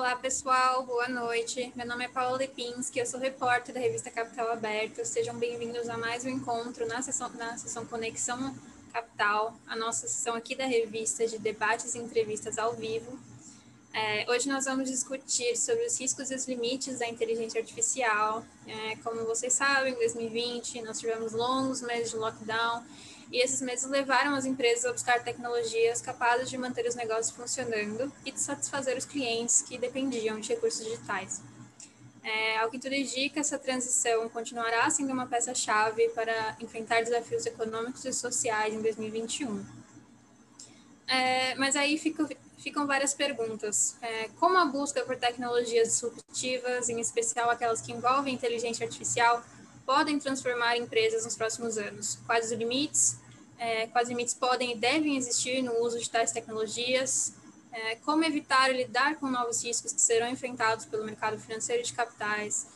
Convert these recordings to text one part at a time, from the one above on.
Olá, pessoal, boa noite. Meu nome é Paula Lepinski, eu sou repórter da revista Capital Aberto. Sejam bem-vindos a mais um encontro na sessão, na sessão Conexão Capital, a nossa sessão aqui da revista de debates e entrevistas ao vivo. É, hoje nós vamos discutir sobre os riscos e os limites da inteligência artificial. É, como vocês sabem, em 2020 nós tivemos longos meses de lockdown e esses meses levaram as empresas a buscar tecnologias capazes de manter os negócios funcionando e de satisfazer os clientes que dependiam de recursos digitais. É, ao que tudo indica, essa transição continuará sendo uma peça-chave para enfrentar desafios econômicos e sociais em 2021. É, mas aí fica, ficam várias perguntas. É, como a busca por tecnologias disruptivas, em especial aquelas que envolvem inteligência artificial, podem transformar empresas nos próximos anos? Quais os limites? É, quais limites podem e devem existir no uso de tais tecnologias? É, como evitar e lidar com novos riscos que serão enfrentados pelo mercado financeiro de capitais?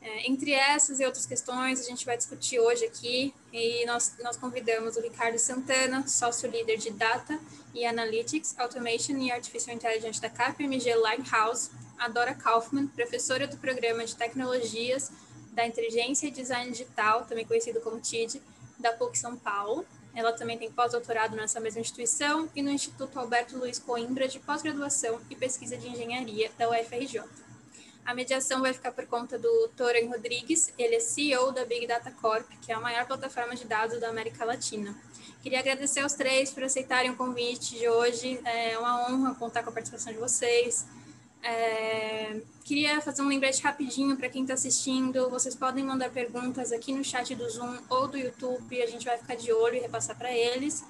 É, entre essas e outras questões, a gente vai discutir hoje aqui e nós, nós convidamos o Ricardo Santana, sócio-líder de Data e Analytics, Automation e Artificial Intelligence da KPMG Lighthouse, a Dora Kaufman, professora do Programa de Tecnologias da Inteligência e Design Digital, também conhecido como TID, da PUC São Paulo. Ela também tem pós-doutorado nessa mesma instituição e no Instituto Alberto Luiz Coimbra de Pós-Graduação e Pesquisa de Engenharia da UFRJ. A mediação vai ficar por conta do Toren Rodrigues, ele é CEO da Big Data Corp, que é a maior plataforma de dados da América Latina. Queria agradecer aos três por aceitarem o convite de hoje, é uma honra contar com a participação de vocês. É, queria fazer um lembrete rapidinho para quem está assistindo. Vocês podem mandar perguntas aqui no chat do Zoom ou do YouTube. A gente vai ficar de olho e repassar para eles.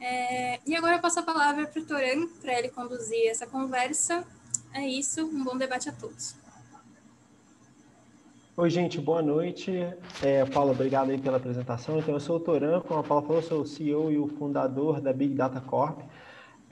É, e agora eu passo a palavra para o Toran, para ele conduzir essa conversa. É isso, um bom debate a todos. Oi, gente, boa noite. É, obrigado aí pela apresentação. Então, eu sou o Toran, como a Paula falou, sou o CEO e o fundador da Big Data Corp.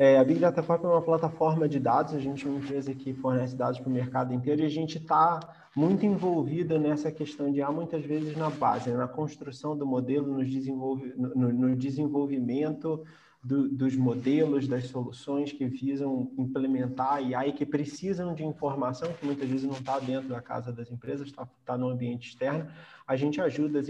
É, a Big Data Corp é uma plataforma de dados, a gente é uma empresa que fornece dados para o mercado inteiro e a gente está muito envolvido nessa questão de, há muitas vezes na base, né, na construção do modelo, no, desenvolve, no, no desenvolvimento do, dos modelos, das soluções que visam implementar a AI, que precisam de informação, que muitas vezes não está dentro da casa das empresas, está tá no ambiente externo, a gente ajuda as,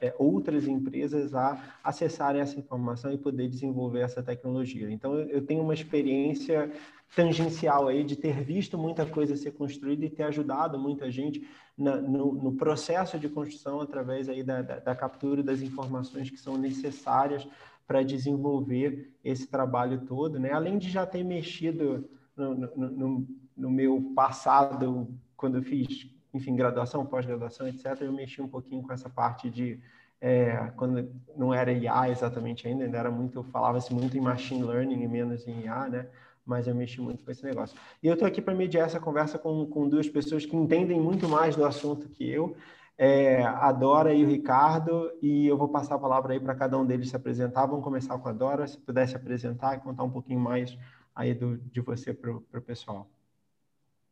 é, outras empresas a acessarem essa informação e poder desenvolver essa tecnologia. Então, eu tenho uma experiência tangencial aí de ter visto muita coisa ser construída e ter ajudado muita gente na, no, no, processo de construção através aí da, da, da captura das informações que são necessárias para desenvolver esse trabalho todo, né? Além de já ter mexido no, no, no meu passado, quando eu fiz, enfim, graduação, pós-graduação, etc., eu mexi um pouquinho com essa parte de é, quando não era IA exatamente ainda, ainda era muito, falava-se muito em machine learning e menos em IA, né? Mas eu mexi muito com esse negócio. E eu estou aqui para mediar essa conversa com, com duas pessoas que entendem muito mais do assunto que eu é, a Dora e o Ricardo, e eu vou passar a palavra aí para cada um deles se apresentar. Vamos começar com a Dora, se pudesse apresentar e contar um pouquinho mais aí do, de você para o pessoal.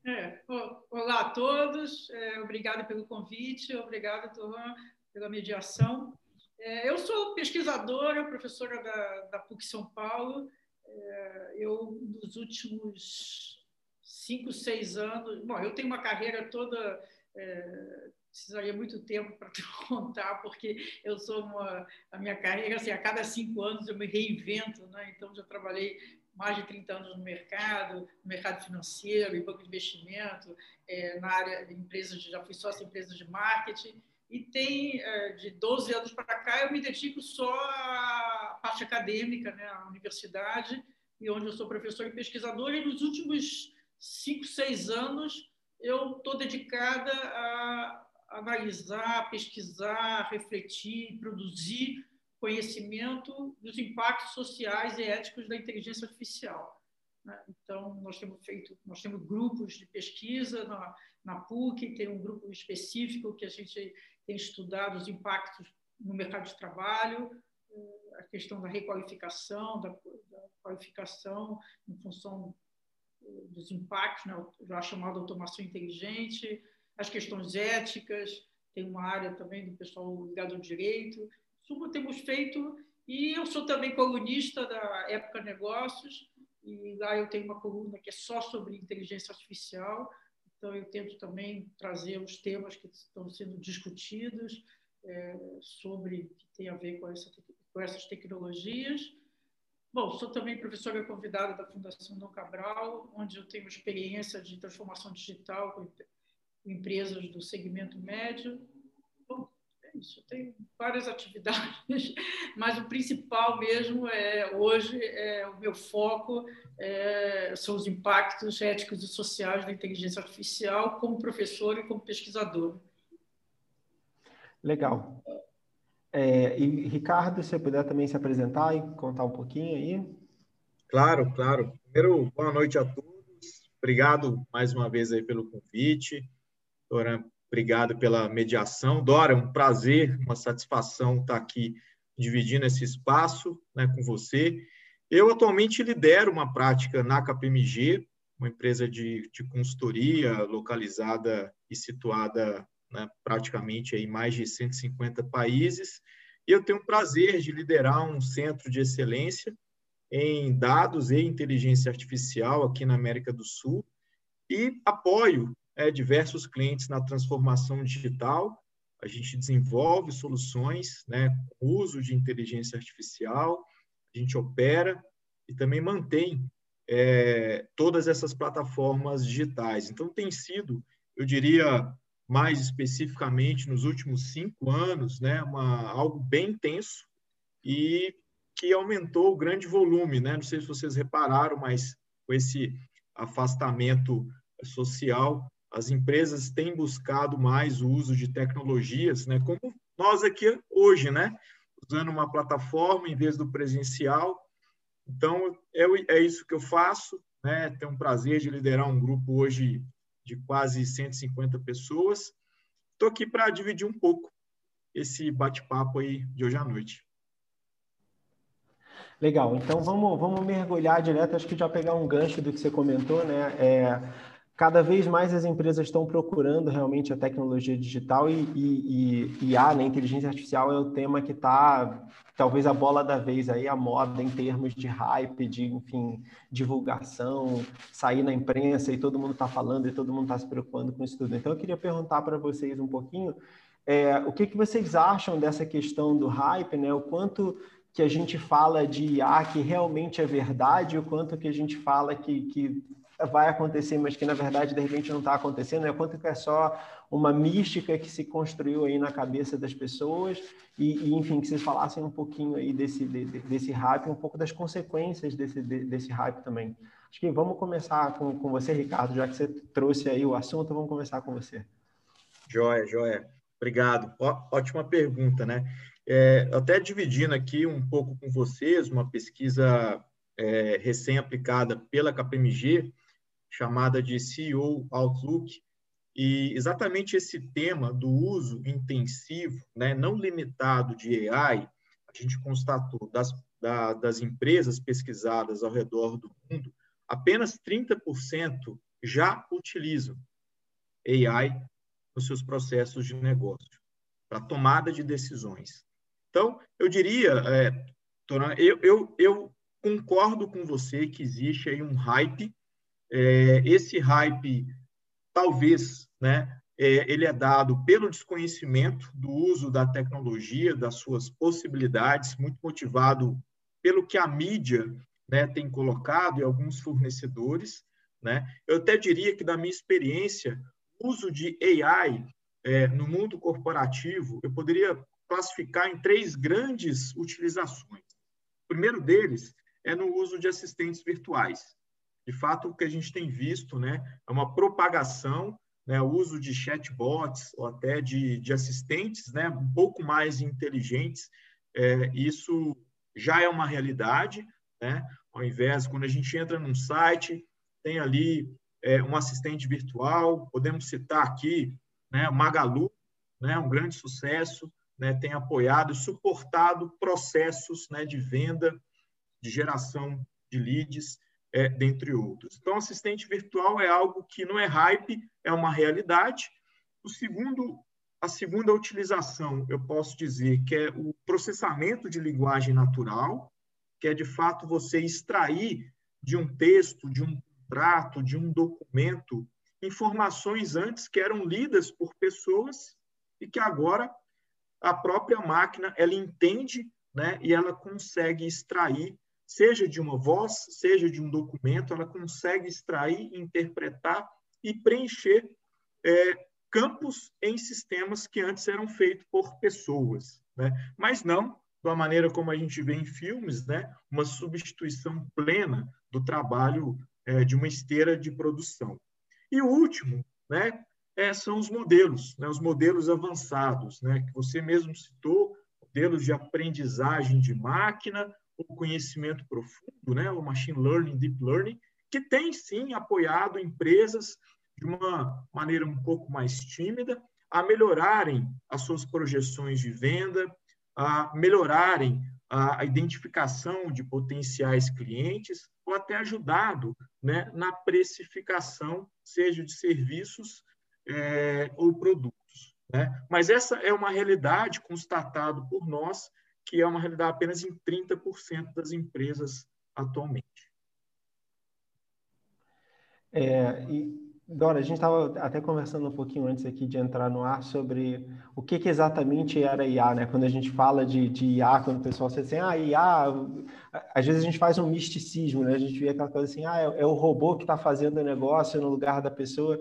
É, olá a todos, é, pelo convite, obrigado, Torran, pela mediação. É, eu sou pesquisadora, professora da, da PUC São Paulo. É, eu, nos últimos cinco, seis anos, bom, eu tenho uma carreira toda é, precisaria muito tempo para te contar, porque eu sou uma. A minha carreira, assim, a cada cinco anos eu me reinvento, né? então já trabalhei mais de 30 anos no mercado, no mercado financeiro, em banco de investimento, é, na área de empresas, já fui sócio de empresas de marketing, e tem é, de 12 anos para cá eu me dedico só à parte acadêmica, né, à universidade, e onde eu sou professor e pesquisador, e nos últimos cinco, seis anos eu estou dedicada a analisar, pesquisar, refletir, produzir conhecimento dos impactos sociais e éticos da inteligência artificial. Né? Então, nós temos feito, nós temos grupos de pesquisa na, na PUC, tem um grupo específico que a gente tem estudado os impactos no mercado de trabalho, a questão da requalificação, da, da qualificação em função eh, dos impactos, né, já chamada automação inteligente, as questões éticas, tem uma área também do pessoal ligado ao direito. Isso temos feito, e eu sou também colunista da Época Negócios, e lá eu tenho uma coluna que é só sobre inteligência artificial, então eu tento também trazer os temas que estão sendo discutidos é, sobre que tem a ver com, essa, com essas tecnologias. Bom, sou também professora convidada da Fundação Dom Cabral, onde eu tenho experiência de transformação digital com empresas do segmento médio. Bom, é isso. Tenho várias atividades, mas o principal mesmo é hoje é o meu foco é, são os impactos éticos e sociais da inteligência artificial como professor e como pesquisador. Legal. É, e Ricardo, se você puder também se apresentar e contar um pouquinho aí. Claro, claro. Primeiro, boa noite a todos. Obrigado mais uma vez aí pelo convite. Dora, obrigado pela mediação. Dora, um prazer, uma satisfação estar aqui dividindo esse espaço né, com você. Eu atualmente lidero uma prática na KPMG, uma empresa de, de consultoria localizada e situada né, praticamente em mais de 150 países. E eu tenho o prazer de liderar um centro de excelência em dados e inteligência artificial aqui na América do Sul e apoio é, diversos clientes na transformação digital. A gente desenvolve soluções né, uso de inteligência artificial, a gente opera e também mantém é, todas essas plataformas digitais. Então, tem sido, eu diria, mais especificamente nos últimos cinco anos, né, uma, algo bem intenso e que aumentou o grande volume. Né? Não sei se vocês repararam, mas com esse afastamento social, as empresas têm buscado mais o uso de tecnologias, né? como nós aqui hoje, né? usando uma plataforma em vez do presencial. Então, é, é isso que eu faço. Né? Tenho um prazer de liderar um grupo hoje de quase 150 pessoas. Estou aqui para dividir um pouco esse bate-papo aí de hoje à noite. Legal, então vamos, vamos mergulhar direto, acho que já pegar um gancho do que você comentou, né? É, cada vez mais as empresas estão procurando realmente a tecnologia digital e, e, e IA, né, inteligência artificial, é o tema que está talvez a bola da vez aí, a moda em termos de hype, de, enfim, divulgação, sair na imprensa e todo mundo está falando e todo mundo está se preocupando com isso tudo. Então, eu queria perguntar para vocês um pouquinho é, o que, que vocês acham dessa questão do hype, né? O quanto que a gente fala de IA que realmente é verdade, o quanto que a gente fala que, que vai acontecer, mas que na verdade de repente não está acontecendo, é quanto que é só uma mística que se construiu aí na cabeça das pessoas e, e enfim, que vocês falassem um pouquinho aí desse, de, desse hype, um pouco das consequências desse, de, desse hype também. Acho que vamos começar com, com você, Ricardo, já que você trouxe aí o assunto, vamos começar com você. Joia, joia. Obrigado. Ó, ótima pergunta, né? É, até dividindo aqui um pouco com vocês uma pesquisa é, recém-aplicada pela KPMG, chamada de CEO Outlook, e exatamente esse tema do uso intensivo, né, não limitado de AI, a gente constatou das, da, das empresas pesquisadas ao redor do mundo, apenas 30% já utilizam AI nos seus processos de negócio, para tomada de decisões. Então, eu diria, é, eu, eu, eu concordo com você que existe aí um hype é, esse hype, talvez, né, é, ele é dado pelo desconhecimento do uso da tecnologia, das suas possibilidades, muito motivado pelo que a mídia né, tem colocado e alguns fornecedores. Né? Eu até diria que, da minha experiência, o uso de AI é, no mundo corporativo, eu poderia classificar em três grandes utilizações. O primeiro deles é no uso de assistentes virtuais. De fato, o que a gente tem visto né, é uma propagação, né, o uso de chatbots ou até de, de assistentes né, um pouco mais inteligentes. É, isso já é uma realidade. Né? Ao invés, quando a gente entra num site, tem ali é, um assistente virtual, podemos citar aqui né, Magalu, né, um grande sucesso, né, tem apoiado e suportado processos né, de venda, de geração de leads é, dentre outros. Então, assistente virtual é algo que não é hype, é uma realidade. O segundo, a segunda utilização, eu posso dizer que é o processamento de linguagem natural, que é de fato você extrair de um texto, de um contrato, de um documento, informações antes que eram lidas por pessoas e que agora a própria máquina ela entende né, e ela consegue extrair, seja de uma voz, seja de um documento, ela consegue extrair, interpretar e preencher é, campos em sistemas que antes eram feitos por pessoas. Né? Mas não da maneira como a gente vê em filmes, né? uma substituição plena do trabalho é, de uma esteira de produção. E o último né, é, são os modelos, né, os modelos avançados, né, que você mesmo citou, modelos de aprendizagem de máquina, o conhecimento profundo, né, o machine learning, deep learning, que tem sim apoiado empresas de uma maneira um pouco mais tímida a melhorarem as suas projeções de venda, a melhorarem a identificação de potenciais clientes ou até ajudado né, na precificação, seja de serviços é, ou produtos. Né? Mas essa é uma realidade constatada por nós, que é uma realidade apenas em 30% das empresas atualmente. É, e Dora, a gente estava até conversando um pouquinho antes aqui de entrar no ar sobre o que, que exatamente era IA, né? Quando a gente fala de, de IA, quando o pessoal diz assim, ah, IA, às vezes a gente faz um misticismo, né? A gente vê aquela coisa assim, ah, é, é o robô que está fazendo o negócio no lugar da pessoa.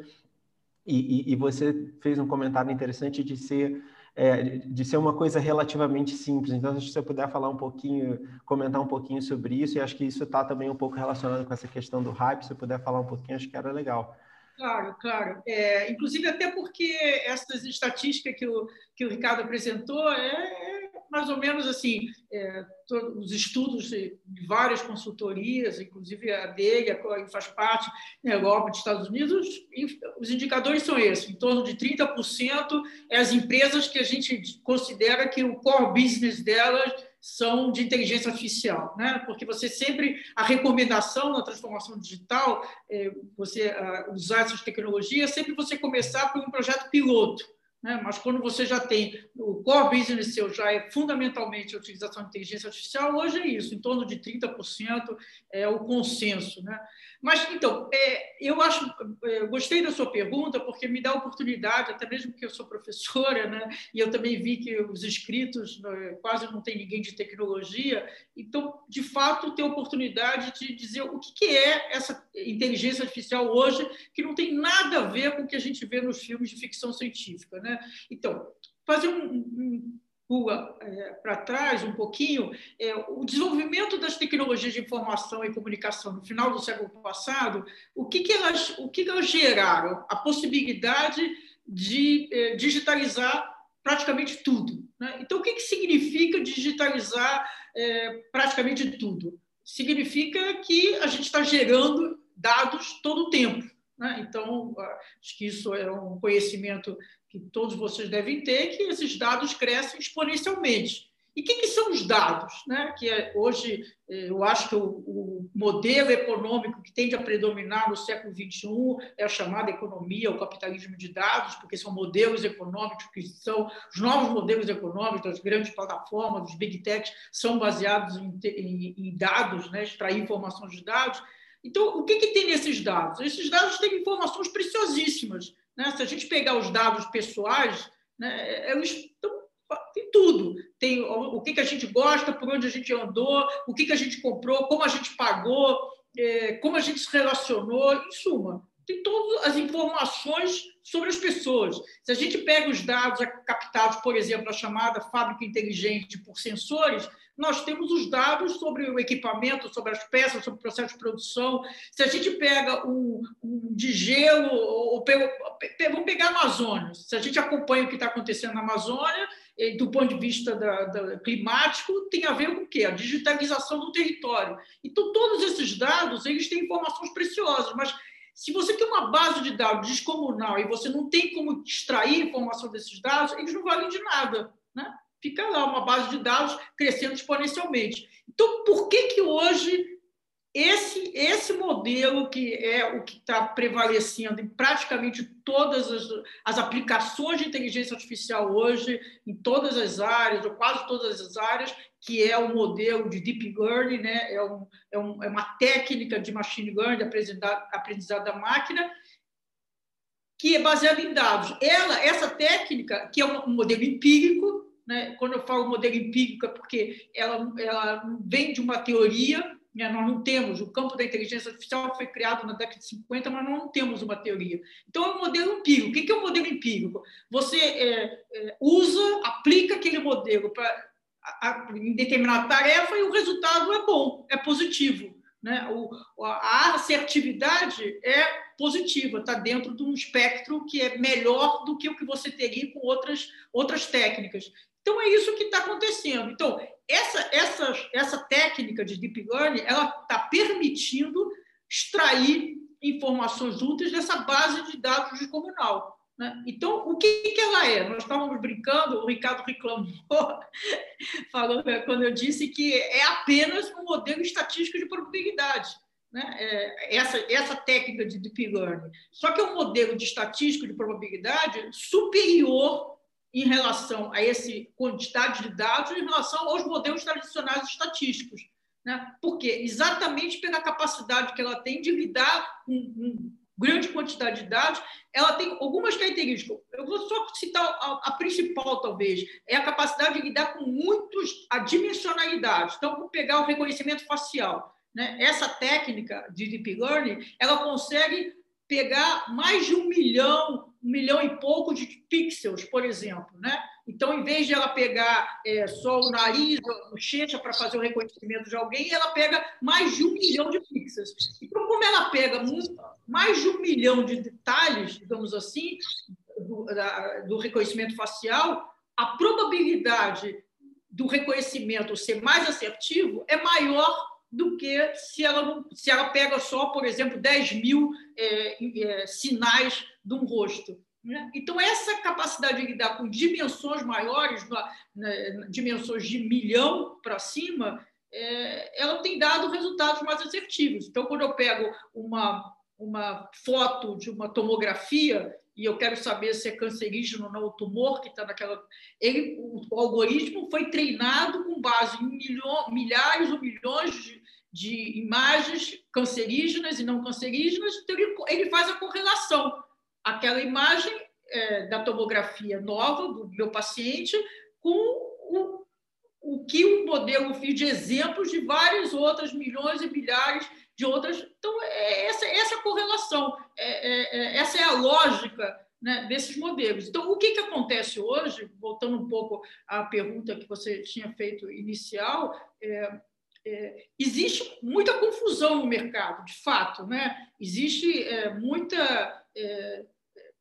E, e, e, você fez um comentário interessante de ser é, de ser uma coisa relativamente simples. Então, se você puder falar um pouquinho, comentar um pouquinho sobre isso, e acho que isso está também um pouco relacionado com essa questão do hype, se você puder falar um pouquinho, acho que era legal. Claro, claro. É, inclusive, até porque essas estatísticas que o, que o Ricardo apresentou é, é mais ou menos assim, é, todos os estudos de várias consultorias, inclusive a dele, a faz parte na Europa, dos Estados Unidos, os indicadores são esses, em torno de 30% é as empresas que a gente considera que o core business delas são de inteligência artificial, né? Porque você sempre a recomendação na transformação digital, é, você usar essas tecnologias, sempre você começar por um projeto piloto, né? Mas quando você já tem o core business seu já é fundamentalmente a utilização de inteligência artificial, hoje é isso, em torno de 30% é o consenso, né? Mas, então, é, eu acho, é, gostei da sua pergunta, porque me dá a oportunidade, até mesmo que eu sou professora, né, e eu também vi que os inscritos né, quase não tem ninguém de tecnologia, então, de fato, ter a oportunidade de dizer o que, que é essa inteligência artificial hoje, que não tem nada a ver com o que a gente vê nos filmes de ficção científica. Né? Então, fazer um, um pula é, para trás um pouquinho, é, o desenvolvimento das tecnologias de informação e comunicação no final do século passado, o que, que, elas, o que, elas geraram? A possibilidade de é, digitalizar praticamente tudo. Né? Então, o que, que significa digitalizar é, praticamente tudo? Significa que a gente está gerando dados todo o tempo. Né? Então, acho que isso é um conhecimento que todos vocês devem ter, que esses dados crescem exponencialmente. E o que, que, são os dados? Né? Que é, hoje eh, eu acho que o, o, modelo econômico que tende a predominar no século XXI é a chamada economia, o capitalismo de dados, porque são modelos econômicos que são os novos modelos econômicos das grandes plataformas, dos big techs, são baseados em, em, em dados, né? extrair informações de dados. Então, o que, que tem nesses dados? Esses dados têm informações preciosíssimas né? Se a gente pegar os dados pessoais, né, eles estão, tem tudo. Tem o, que, que a gente gosta, por onde a gente andou, o que, que a gente comprou, como a gente pagou, é, como a gente se relacionou, em suma. Tem todas as informações sobre as pessoas. Se a gente pega os dados captados, por exemplo, na chamada fábrica inteligente por sensores, nós temos os dados sobre o equipamento, sobre as peças, sobre o processo de produção. Se a gente pega um, um de gelo, ou, pego, vamos pegar a Amazônia, se a gente acompanha o que está acontecendo na Amazônia, do ponto de vista da, da, climático, tem a ver com o quê? A digitalização do território. Então, todos esses dados eles têm informações preciosas, mas se você tem uma base de dados descomunal e você não tem como extrair informação desses dados, eles não valem de nada. Fica lá uma base de dados crescendo exponencialmente. Então, por que, que hoje esse, esse modelo que é o que está prevalecendo em praticamente todas as, as, aplicações de inteligência artificial hoje, em todas as áreas, ou quase todas as áreas, que é o modelo de deep learning, né? é, um, é, um, é uma técnica de machine learning, aprendizado, aprendizado da máquina, que é baseada em dados. Ela, essa técnica, que é um modelo empírico, né? quando eu falo modelo empírico é porque ela, ela vem de uma teoria, né? Nós não temos, o campo da inteligência artificial foi criado na década de 50, mas nós não temos uma teoria. Então, é um modelo empírico. O que é um modelo empírico? Você é, é, usa, aplica aquele modelo para em determinada tarefa e o resultado é bom, é positivo. Né? O, a assertividade é positiva, está dentro de um espectro que é melhor do que o que você teria com outras, outras técnicas. Então, é isso que está acontecendo. Então, essa, essa, essa técnica de deep learning ela está permitindo extrair informações úteis dessa base de dados de comunal. Né? Então, o que, que ela é? Nós estávamos brincando, o Ricardo reclamou, falou quando eu disse que é apenas um modelo estatístico de probabilidade. Né? É, essa, essa técnica de deep learning. Só que é um modelo de estatístico de probabilidade superior em relação a essa quantidade de dados em relação aos modelos tradicionais estatísticos. Né? Por quê? Exatamente pela capacidade que ela tem de lidar com, com grande quantidade de dados, ela tem algumas características. Eu vou só citar a, a, principal, talvez, é a capacidade de lidar com muitos a dimensionalidade. Então, vou pegar o reconhecimento facial. Né? Essa técnica de deep learning, ela consegue pegar mais de um milhão, um milhão e pouco de pixels, por exemplo. Né? Então, em vez de ela pegar é, só o nariz, a bochecha para fazer o reconhecimento de alguém, ela pega mais de um milhão de pixels. Então, como ela pega mais de um milhão de detalhes, digamos assim, do, da, do reconhecimento facial, a probabilidade do reconhecimento ser mais assertivo é maior do que se ela, se ela pega só, por exemplo, 10 mil é, é, sinais de um rosto. Né? Então, essa capacidade de lidar com dimensões maiores, na, na, dimensões de milhão para cima, é, ela tem dado resultados mais assertivos. Então, quando eu pego uma, uma foto de uma tomografia e eu quero saber se é cancerígeno ou não o tumor que está naquela. Ele, o, algoritmo foi treinado com base em milho, milhares ou milhões de, de, imagens cancerígenas e não cancerígenas, então ele, ele faz a correlação. Aquela imagem é, da tomografia nova do meu paciente com o, o que o modelo fez de exemplos de várias outras milhões e milhares de outras. Então, é essa, essa é correlação, é, é, é, essa é a lógica né, desses modelos. Então, o que, que acontece hoje, voltando um pouco à pergunta que você tinha feito inicial, é, é, existe muita confusão no mercado, de fato. Né? Existe é, muita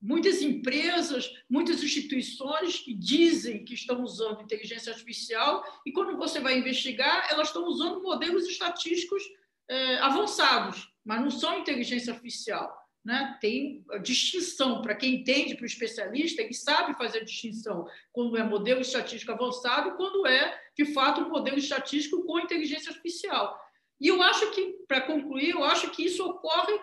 muitas empresas, muitas instituições que dizem que estão usando inteligência artificial e quando você vai investigar, elas estão usando modelos estatísticos é, avançados, mas não são inteligência artificial. Né? Tem distinção para quem entende, para o especialista, ele sabe fazer a distinção quando é modelo estatístico avançado e quando é, de fato, um modelo estatístico com inteligência artificial. E eu acho que, para concluir, eu acho que isso ocorre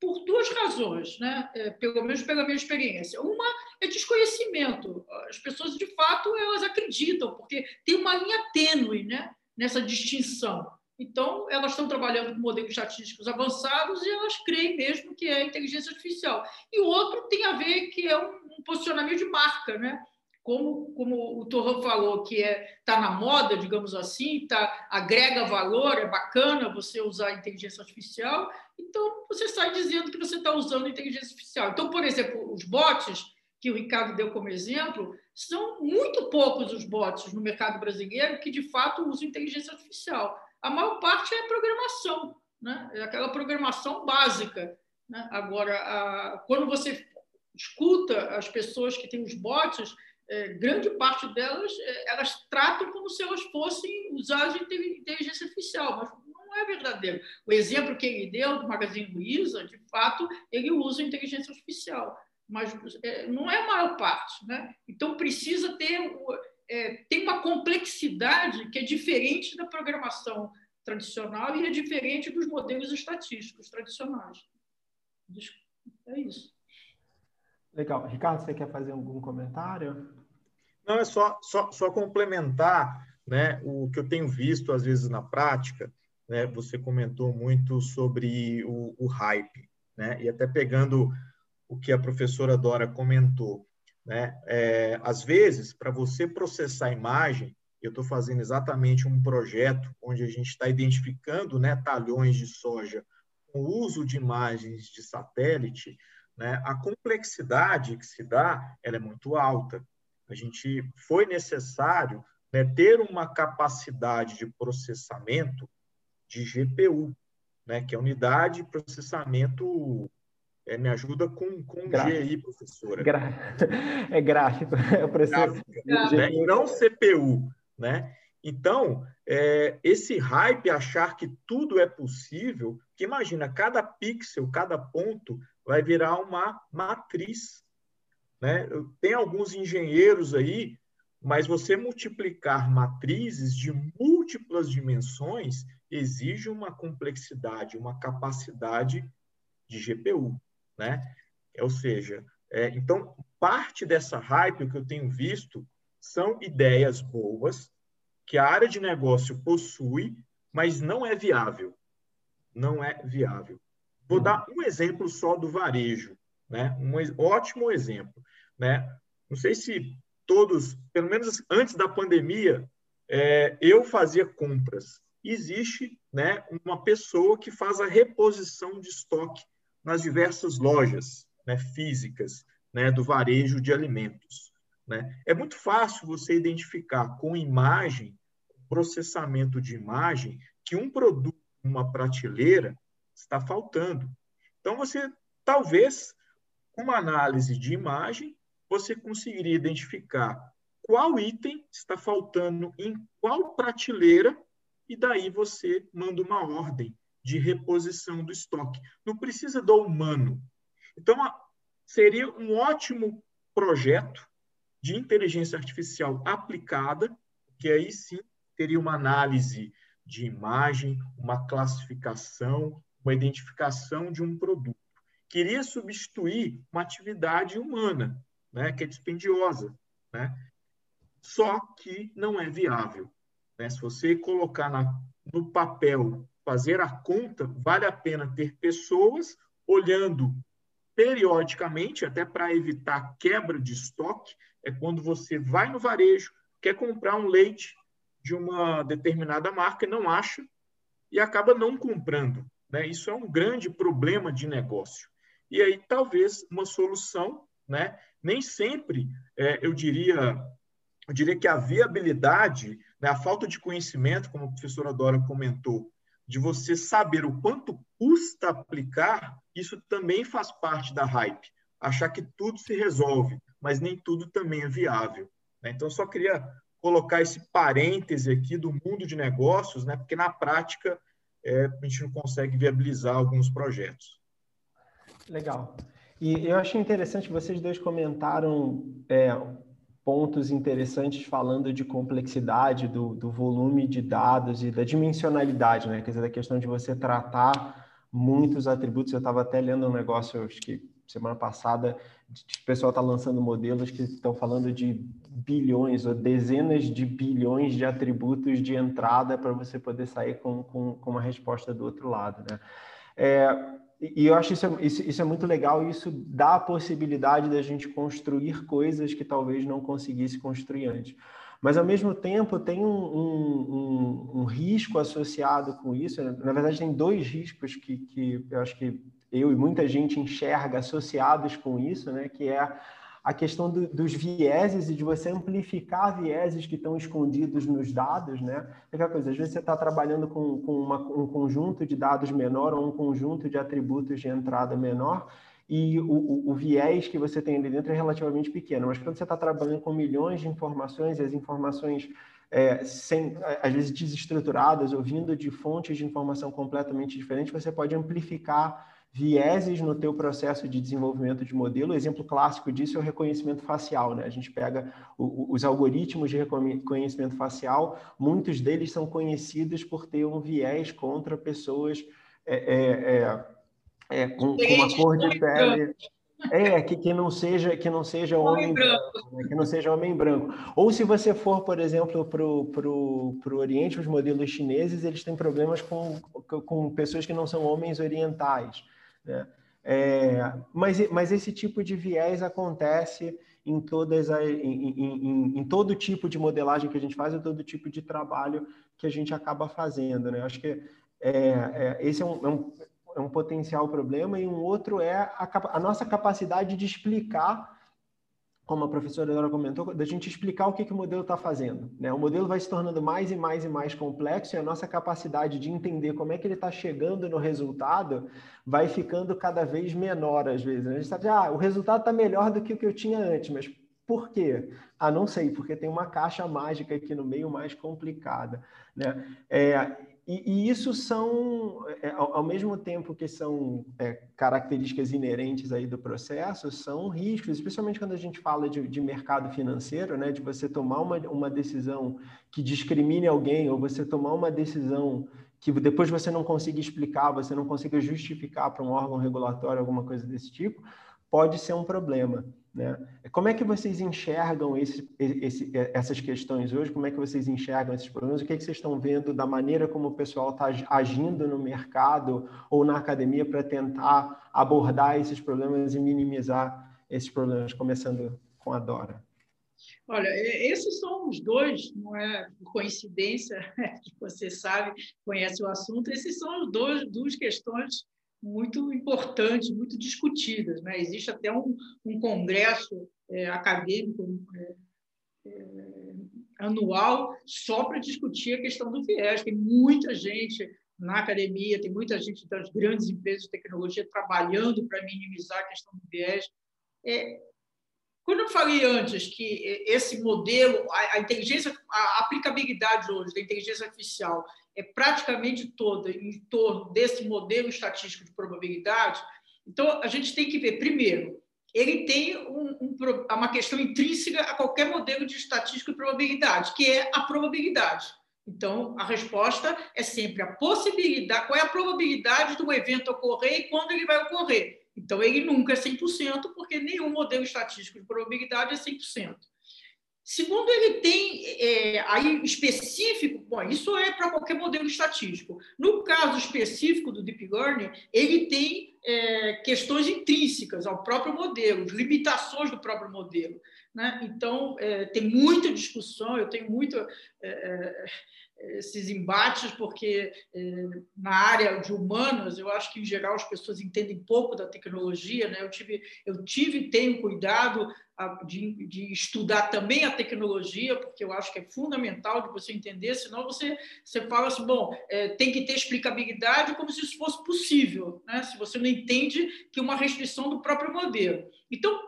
por duas razões, né? É, pelo menos pela minha experiência. Uma é desconhecimento. As pessoas, de fato, elas acreditam, porque tem uma linha tênue né? nessa distinção. Então, elas estão trabalhando com modelos estatísticos avançados e elas creem mesmo que é inteligência artificial. E o outro tem a ver que é um, um posicionamento de marca, né? Como, como o Torrão falou, que está é, tá na moda, digamos assim, tá, agrega valor, é bacana você usar inteligência artificial, então você sai dizendo que você está usando inteligência artificial. Então, por exemplo, os bots, que o Ricardo deu como exemplo, são muito poucos os bots no mercado brasileiro que, de fato, usam inteligência artificial a maior parte é programação, né? é aquela programação básica. Né? Agora, a, quando você escuta as pessoas que têm os bots, é, grande parte delas é, elas tratam como se elas fossem usadas de inteligência artificial, mas não é verdadeiro. O exemplo que ele deu do Magazine Luiza, de fato, ele usa inteligência artificial, mas é, não é a maior parte. Né? Então, precisa ter é, tem uma complexidade que é diferente da programação tradicional e é diferente dos modelos estatísticos tradicionais. É isso. Legal. Ricardo, você quer fazer algum comentário? Não, é só, só, só complementar né, o que eu tenho visto, às vezes, na prática. Né, você comentou muito sobre o, o hype, né, e até pegando o que a professora Dora comentou. Né, é, às vezes, para você processar a imagem, eu estou fazendo exatamente um projeto onde a gente está identificando né, talhões de soja com o uso de imagens de satélite, né, a complexidade que se dá ela é muito alta. A gente foi necessário né, ter uma capacidade de processamento de GPU, né, que é a unidade de processamento. É, me ajuda com, com G aí, professora. Gra... É gráfico, é o processo. Né? Não CPU, né? Então, é, esse hype, achar que tudo é possível, que imagina, cada pixel, cada ponto vai virar uma matriz. Né? Tem alguns engenheiros aí, mas você multiplicar matrizes de múltiplas dimensões exige uma complexidade, uma capacidade de GPU. Né? Ou seja, é, então, parte dessa hype que eu tenho visto são ideias boas que a área de negócio possui, mas não é viável. Não é viável. Vou dar um exemplo só do varejo, né? Um ótimo exemplo, né? Não sei se todos, pelo menos antes da pandemia, é, eu fazia compras. Existe, né, uma pessoa que faz a reposição de estoque nas diversas lojas, né, físicas, né, do varejo de alimentos. Né? É muito fácil você identificar com imagem, processamento de imagem, que um produto, uma prateleira, está faltando. Então, você, talvez, com uma análise de imagem, você conseguiria identificar qual item está faltando em qual prateleira, e daí você manda uma ordem de reposição do estoque. Não precisa do humano. Então, seria um ótimo projeto de inteligência artificial aplicada, que aí sim teria uma análise de imagem, uma classificação, uma identificação de um produto. Queria substituir uma atividade humana, né, que é dispendiosa, né? Só que não é viável. Né? Se você colocar na, no papel, fazer a conta, vale a pena ter pessoas olhando periodicamente, até para evitar quebra de estoque, é quando você vai no varejo, quer comprar um leite de uma determinada marca e não acha e acaba não comprando. Né? Isso é um grande problema de negócio. E aí, talvez, uma solução, né? Nem sempre, é, eu diria, eu diria que a viabilidade, né, a falta de conhecimento, como a professora Dora comentou, de você saber o quanto custa aplicar, isso também faz parte da hype. Achar que tudo se resolve mas nem tudo também é viável. Né? Então, só queria colocar esse parêntese aqui do mundo de negócios, né? porque na prática é, a gente não consegue viabilizar alguns projetos. Legal. E eu achei interessante, vocês dois comentaram é, pontos interessantes falando de complexidade, do, do, volume de dados e da dimensionalidade, né? Quer dizer, da questão de você tratar muitos atributos. Eu estava até lendo um negócio, acho que semana passada, o pessoal está lançando modelos que estão falando de bilhões ou dezenas de bilhões de atributos de entrada para você poder sair com, com, com, uma resposta do outro lado, né? É, e eu acho isso, isso, isso é muito legal isso dá a possibilidade da gente construir coisas que talvez não conseguisse construir antes. Mas, ao mesmo tempo, tem um, um, um, um risco associado com isso. Na verdade, tem dois riscos que, que eu acho que eu e muita gente enxerga associados com isso, né? Que é a questão do, dos vieses e de você amplificar vieses que estão escondidos nos dados, né? Aquela coisa, às vezes você está trabalhando com, com uma, um conjunto de dados menor ou um conjunto de atributos de entrada menor e o, o, o, viés que você tem ali dentro é relativamente pequeno. Mas quando você está trabalhando com milhões de informações e as informações é, sem, às vezes desestruturadas ou vindo de fontes de informação completamente diferentes, você pode amplificar vieses no teu processo de desenvolvimento de modelo. O exemplo clássico disso é o reconhecimento facial, né? A gente pega o, os algoritmos de reconhecimento facial, muitos deles são conhecidos por ter um viés contra pessoas é, é, é, é com, com, uma cor de pele. É, que, que não seja que não seja homem, homem branco, branco né? que não seja homem branco. Ou se você for, por exemplo, para o Oriente, os modelos chineses, eles têm problemas com, com pessoas que não são homens orientais. Né? É, mas, mas esse tipo de viés acontece em, todas a, em, em, em, todo tipo de modelagem que a gente faz, em todo tipo de trabalho que a gente acaba fazendo. Né? Acho que é, é, esse é um, é, um, é um, potencial problema, e um outro é a, a nossa capacidade de explicar como a professora Dora comentou, da gente explicar o que, que o modelo está fazendo. Né? O modelo vai se tornando mais e mais e mais complexo e a nossa capacidade de entender como é que ele está chegando no resultado vai ficando cada vez menor às vezes. Né? A gente sabe, ah, o resultado está melhor do que o que eu tinha antes, mas por quê? Ah, não sei, porque tem uma caixa mágica aqui no meio mais complicada. Né? É, e, e, isso são, é, ao, ao, mesmo tempo que são é, características inerentes aí do processo, são riscos, especialmente quando a gente fala de, de, mercado financeiro, né, de você tomar uma, uma decisão que discrimine alguém, ou você tomar uma decisão que depois você não consiga explicar, você não consiga justificar para um órgão regulatório, alguma coisa desse tipo, pode ser um problema. Né? Como é que vocês enxergam esse, esse, essas questões hoje? Como é que vocês enxergam esses problemas? O que, é que vocês estão vendo da maneira como o pessoal está agindo no mercado ou na academia para tentar abordar esses problemas e minimizar esses problemas, começando com a Dora? Olha, esses são os dois, não é coincidência que você sabe, conhece o assunto, esses são os dois, duas questões muito importantes, muito discutidas. Né? Existe até um, um congresso é, acadêmico é, é, anual só para discutir a questão do viés. Tem muita gente na academia, tem muita gente das grandes empresas de tecnologia trabalhando para minimizar a questão do viés. É, quando eu falei antes que esse modelo, a, a inteligência, a aplicabilidade hoje da inteligência artificial é praticamente toda em torno desse modelo estatístico de probabilidade, então a gente tem que ver, primeiro, ele tem um, um, uma questão intrínseca a qualquer modelo de estatística de probabilidade, que é a probabilidade. Então, a resposta é sempre a possibilidade, qual é a probabilidade do evento ocorrer e quando ele vai ocorrer. Então, ele nunca é 100%, porque nenhum modelo estatístico de probabilidade é 100%. Segundo, ele tem é, aí específico, bom, isso é para qualquer modelo estatístico. No caso específico do Deep Learning, ele tem é, questões intrínsecas ao próprio modelo, limitações do próprio modelo. Né? Então, é, tem muita discussão, eu tenho muito. Esses embates, porque eh, na área de humanas, eu acho que, em geral, as pessoas entendem pouco da tecnologia. Né? Eu tive, eu tive tenho cuidado de, de, estudar também a tecnologia, porque eu acho que é fundamental de você entender, senão você, você fala assim, bom, é, tem que ter explicabilidade como se isso fosse possível, né? se você não entende que é uma restrição do próprio modelo. Então,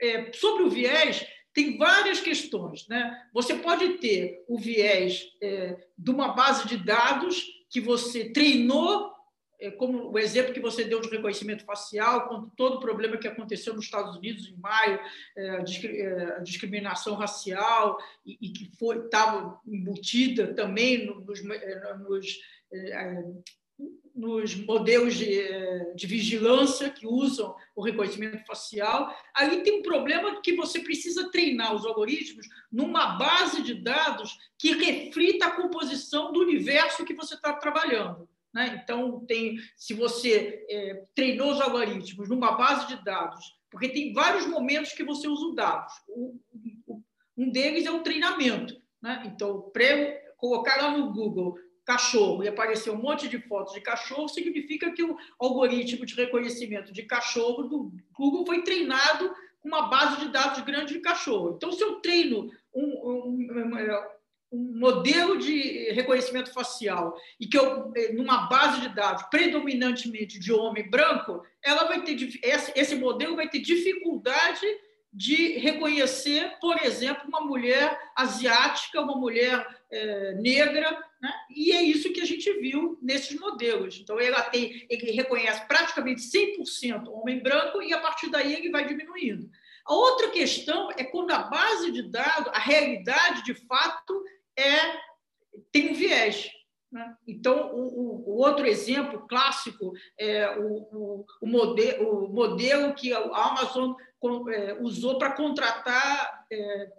é, sobre o viés, tem várias questões. Né? Você pode ter o viés é, de uma base de dados que você treinou, é, como o exemplo que você deu de reconhecimento facial, com todo o problema que aconteceu nos Estados Unidos em maio, é, a, é, discriminação racial, e, e que estava embutida também nos, é, nos é, nos modelos de, de, vigilância que usam o reconhecimento facial, ali tem um problema que você precisa treinar os algoritmos numa base de dados que reflita a composição do universo que você está trabalhando. Né? Então, tem, se você é, treinou os algoritmos numa base de dados, porque tem vários momentos que você usa os dados. O, o, um deles é o treinamento. Né? Então, para colocar lá no Google cachorro e aparecer um monte de fotos de cachorro, significa que o algoritmo de reconhecimento de cachorro do Google foi treinado com uma base de dados grande de cachorro. Então, se eu treino um, um, um modelo de reconhecimento facial e que eu, numa base de dados predominantemente de homem branco, ela vai ter esse modelo vai ter dificuldade de reconhecer, por exemplo, uma mulher asiática, uma mulher é, negra, né? e é isso que a gente viu nesses modelos. Então, ela tem, ele reconhece praticamente 100% homem branco e, a partir daí, ele vai diminuindo. A outra questão é quando a base de dados, a realidade, de fato, é tem um viés. Né? Então, o, o, outro exemplo clássico é o, o, o, modelo, o modelo que a Amazon é, usou para contratar é,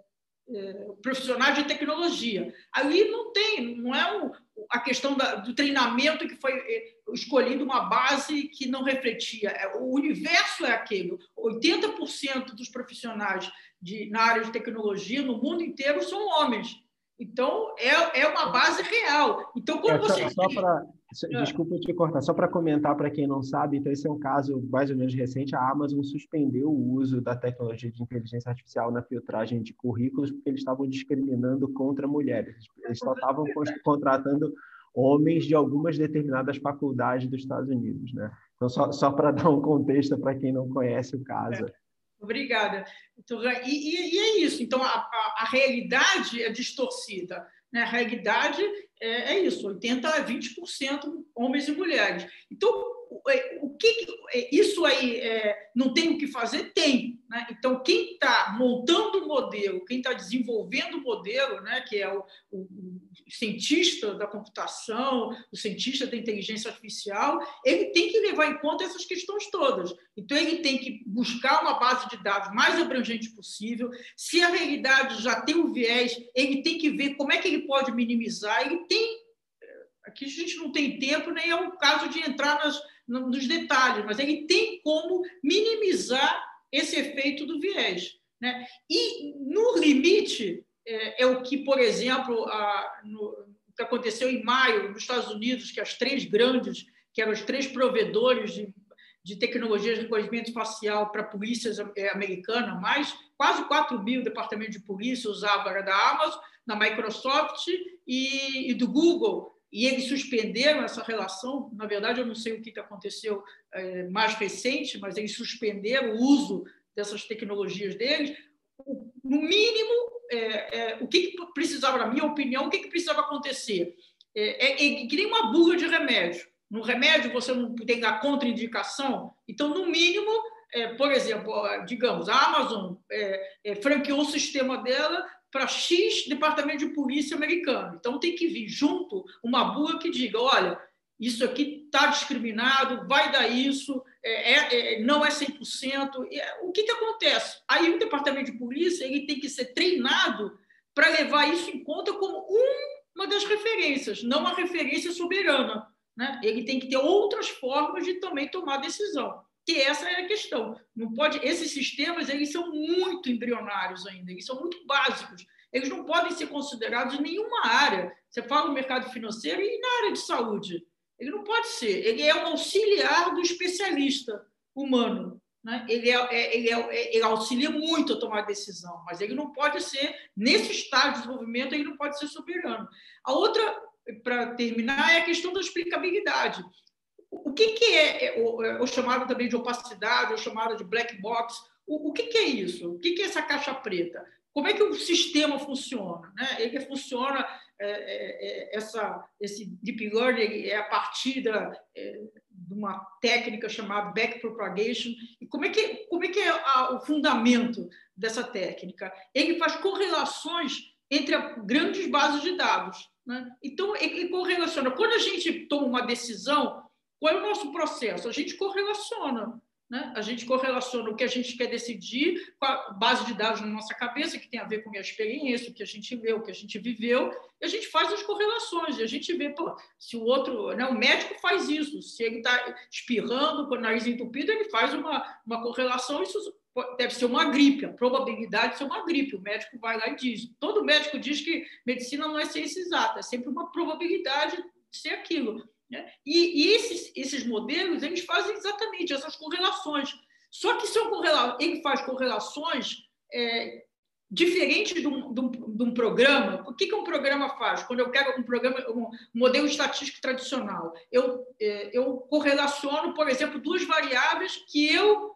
profissionais de tecnologia. Ali não tem, não é a questão da, do treinamento que foi é, escolhido uma base que não refletia. É, o universo é aquele. 80% dos profissionais de, na área de tecnologia no mundo inteiro são homens. Então, é, é uma base real. Então, quando é, você. Só, para. É. Desculpa te cortar, só para comentar para quem não sabe, então esse é um caso mais ou menos recente. A Amazon suspendeu o uso da tecnologia de inteligência artificial na filtragem de currículos porque eles estavam discriminando contra mulheres. Eles só estavam contratando homens de algumas determinadas faculdades dos Estados Unidos, né? Então, só, só para dar um contexto para quem não conhece o caso. É. Obrigada. Então, e, e, e, é isso. Então, a, a, a, realidade é distorcida. Né? A realidade é, é isso: 80% a 20% homens e mulheres. Então, o que é, isso aí é, não tem o que fazer? Tem. Né? Então, quem está montando o modelo, quem está desenvolvendo o modelo, né, que é o, o, o, cientista da computação, o cientista da inteligência artificial, ele tem que levar em conta essas questões todas. Então, ele tem que buscar uma base de dados mais abrangente possível. Se a realidade já tem um viés, ele tem que ver como é que ele pode minimizar. Ele tem. Aqui a gente não tem tempo, nem é o caso de entrar nas, nos detalhes, mas ele tem como minimizar esse efeito do viés. Né? E, no limite, é, é o que, por exemplo, a, no, que aconteceu em maio nos Estados Unidos, que as três grandes, que eram os três provedores de, de tecnologia de reconhecimento facial para polícias é, americana, mais quase 4 mil departamentos de polícia usavam da Amazon, da Microsoft e, e do Google e eles suspenderam essa relação. Na verdade, eu não sei o que aconteceu é, mais recente, mas eles suspenderam o uso dessas tecnologias deles. No mínimo, é, é, o que, que, precisava, na minha opinião, o que, que precisava acontecer? É, é, é que nem uma bula de remédio. No remédio, você não tem a contraindicação, então, no mínimo, é, por exemplo, digamos, a Amazon é, é, franqueou o sistema dela para X departamento de polícia americano. Então, tem que vir junto uma bula que diga: olha, isso aqui está discriminado, vai dar isso, é, é, é não é 100%. É, o que, que acontece? Aí, o departamento de polícia ele tem que ser treinado para levar isso em conta como um, uma das referências, não uma referência soberana. Né? Ele tem que ter outras formas de também tomar decisão que essa é a questão. Não pode, esses sistemas eles são muito embrionários ainda, eles são muito básicos. Eles não podem ser considerados em nenhuma área. Você fala no mercado financeiro e na área de saúde. Ele não pode ser. Ele é um auxiliar do especialista humano. Né? Ele, é, é ele, é, é, ele auxilia muito a tomar decisão, mas ele não pode ser, nesse estágio de desenvolvimento, ele não pode ser soberano. A outra, para terminar, é a questão da explicabilidade. O que, que é, é o, é o, chamado também de opacidade, ou chamado de black box? O, o que, que, é isso? O que, que, é essa caixa preta? Como é que o sistema funciona? Né? Ele funciona, é, é, é essa, esse deep learning é a partir da, é, de uma técnica chamada backpropagation. E como é que, como é, que é a, o fundamento dessa técnica? Ele faz correlações entre grandes bases de dados. Né? Então, ele correlaciona. Quando a gente toma uma decisão, qual é o nosso processo? A gente correlaciona. Né? A gente correlaciona o que a gente quer decidir com a base de dados na nossa cabeça, que tem a ver com a minha experiência, o que a gente vê, o que a gente viveu, e a gente faz as correlações, e a gente vê, pô, se o outro, né, o médico faz isso, se ele está espirrando com o nariz entupido, ele faz uma, uma correlação, isso deve ser uma gripe, a probabilidade de ser uma gripe, o médico vai lá e diz. Todo médico diz que medicina não é ciência exata, é sempre uma probabilidade de ser aquilo. Né? E, e esses, esses modelos eles fazem exatamente essas correlações. Só que são correla ele faz correlações é, diferentes de um, de, um, de um, programa. O que, que um programa faz? Quando eu quero um programa, um modelo estatístico tradicional, eu, é, eu correlaciono, por exemplo, duas variáveis que eu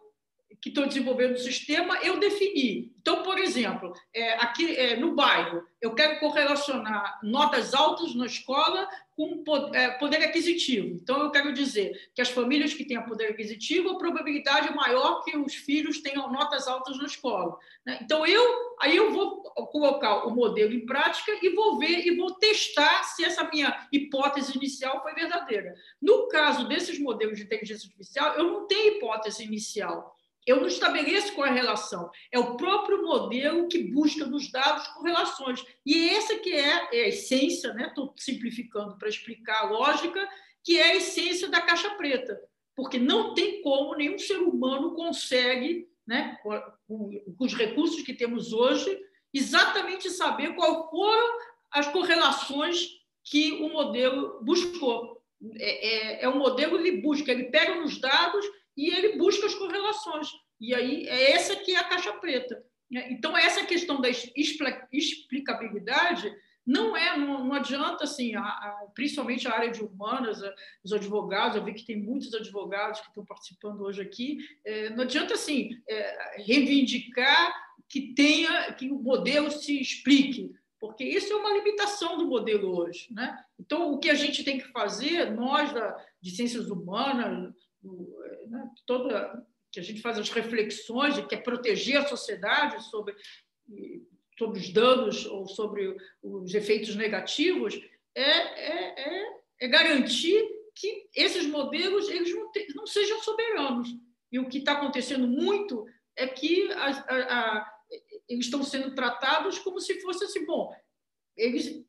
que estou desenvolvendo o sistema, eu defini. Então, por exemplo, é, aqui é, no bairro, eu quero correlacionar notas altas na escola com é, poder aquisitivo. Então, eu quero dizer que as famílias que têm poder aquisitivo, a probabilidade é maior que os filhos tenham notas altas na escola. Né? Então, eu aí eu vou colocar o modelo em prática e vou ver e vou testar se essa minha hipótese inicial foi verdadeira. No caso desses modelos de inteligência artificial, eu não tenho hipótese inicial. Eu não estabeleço qual é a relação. É o próprio modelo que busca nos dados correlações. E essa que é, é a essência, né? Estou simplificando para explicar a lógica, que é a essência da caixa preta. Porque não tem como nenhum ser humano consegue, né, com, os recursos que temos hoje, exatamente saber qual foram as correlações que o modelo buscou. É, é, é um modelo que ele busca, ele pega nos dados e ele busca as correlações. E aí é essa que é a caixa preta. Então, essa questão da explicabilidade não é, não, não adianta, assim, a, a, principalmente a área de humanas, a, os advogados, eu vi que tem muitos advogados que estão participando hoje aqui, é, não adianta, assim, é, reivindicar que tenha, que o modelo se explique, porque isso é uma limitação do modelo hoje, né? Então, o que a gente tem que fazer, nós da, de ciências humanas, né, toda que a gente faz as reflexões de que é proteger a sociedade sobre, sobre os danos ou sobre os efeitos negativos, é, é, é, é garantir que esses modelos eles não, te, não, sejam soberanos. E o que está acontecendo muito é que a, a, a, eles estão sendo tratados como se fosse assim, bom, eles,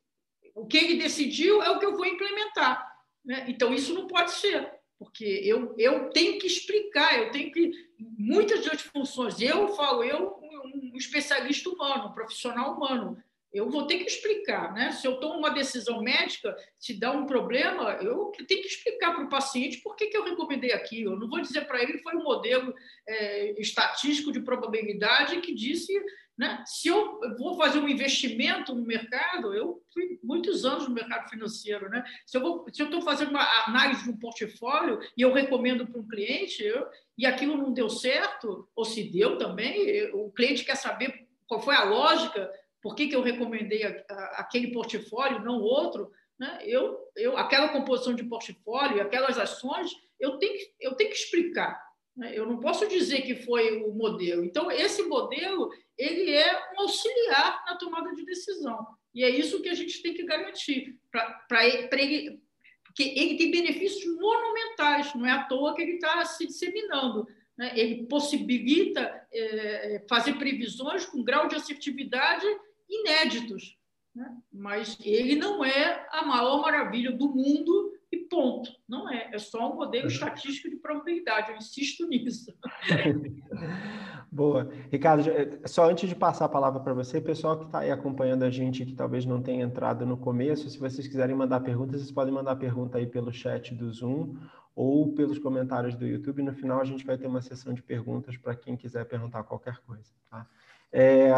o que ele decidiu é o que eu vou implementar. Né? Então, isso não pode ser porque eu, eu tenho que explicar, eu tenho que. Muitas das funções, eu falo, eu, um especialista humano, um profissional humano, eu vou ter que explicar, né? Se eu tomo uma decisão médica, se dá um problema, eu tenho que explicar para o paciente por que, que eu recomendei aquilo. Eu não vou dizer para ele foi um modelo é, estatístico de probabilidade que disse né? Se eu vou fazer um investimento no mercado, eu fui muitos anos no mercado financeiro. Né? Se eu estou fazendo uma análise de um portfólio e eu recomendo para um cliente eu, e aquilo não deu certo, ou se deu também, eu, o cliente quer saber qual foi a lógica, por que, que eu recomendei a, a, aquele portfólio, não outro. Né? Eu, eu, aquela composição de portfólio, aquelas ações, eu tenho, eu tenho que explicar. Né? Eu não posso dizer que foi o modelo. Então, esse modelo ele é um auxiliar na tomada de decisão. E é isso que a gente tem que garantir, para ele, porque ele tem benefícios monumentais, não é à toa que ele está se disseminando. Né? Ele possibilita é, fazer previsões com grau de assertividade inéditos, né? mas ele não é a maior maravilha do mundo e ponto. Não é. É só um modelo estatístico de probabilidade. Eu insisto nisso. Boa. Ricardo, eh, só antes de passar a palavra para você, pessoal que está aí acompanhando a gente, que talvez não tenha entrado no começo, se vocês quiserem mandar perguntas, vocês podem mandar pergunta aí pelo chat do Zoom ou pelos comentários do YouTube. No final, a gente vai ter uma sessão de perguntas para quem quiser perguntar qualquer coisa. Tá? É,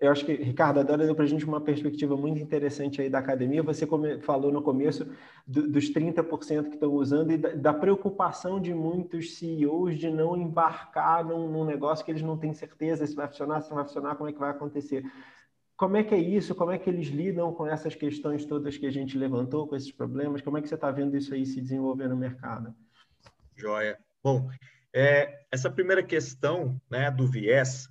eu acho que, Ricardo, agora deu para a gente uma perspectiva muito interessante aí da academia. Você falou no começo do, dos 30% que estão usando e da, da, preocupação de muitos CEOs de não embarcar num, num, negócio que eles não têm certeza se vai funcionar, se não vai funcionar, como é que vai acontecer. Como é que é isso? Como é que eles lidam com essas questões todas que a gente levantou, com esses problemas? Como é que você está vendo isso aí se desenvolver no mercado? Joia. Bom, é, essa primeira questão né, do viés,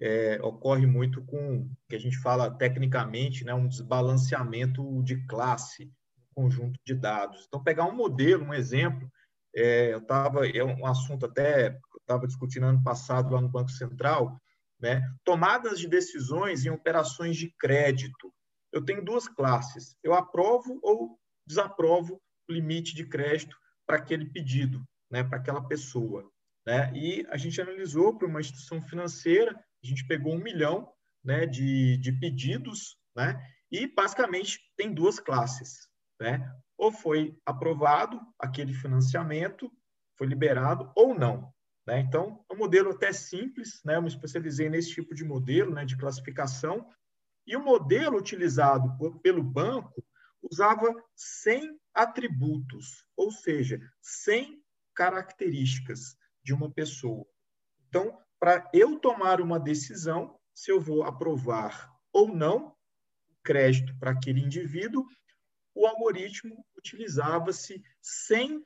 é, ocorre muito com que a gente fala tecnicamente, né, um desbalanceamento de classe, conjunto de dados. Então, pegar um modelo, um exemplo, é, eu estava, é um assunto até estava discutindo ano passado lá no Banco Central, né, tomadas de decisões em operações de crédito. Eu tenho duas classes, eu aprovo ou desaprovo o limite de crédito para aquele pedido, né, para aquela pessoa. Né? E a gente analisou para uma instituição financeira a gente pegou um milhão né, de, de pedidos, né, e basicamente tem duas classes. Né? Ou foi aprovado aquele financiamento, foi liberado, ou não. Né? Então, é um modelo até simples, né? eu me especializei nesse tipo de modelo né, de classificação, e o modelo utilizado por, pelo banco usava 100 atributos, ou seja, 100 características de uma pessoa. Então, para eu tomar uma decisão, se eu vou aprovar ou não crédito para aquele indivíduo, o algoritmo utilizava-se 100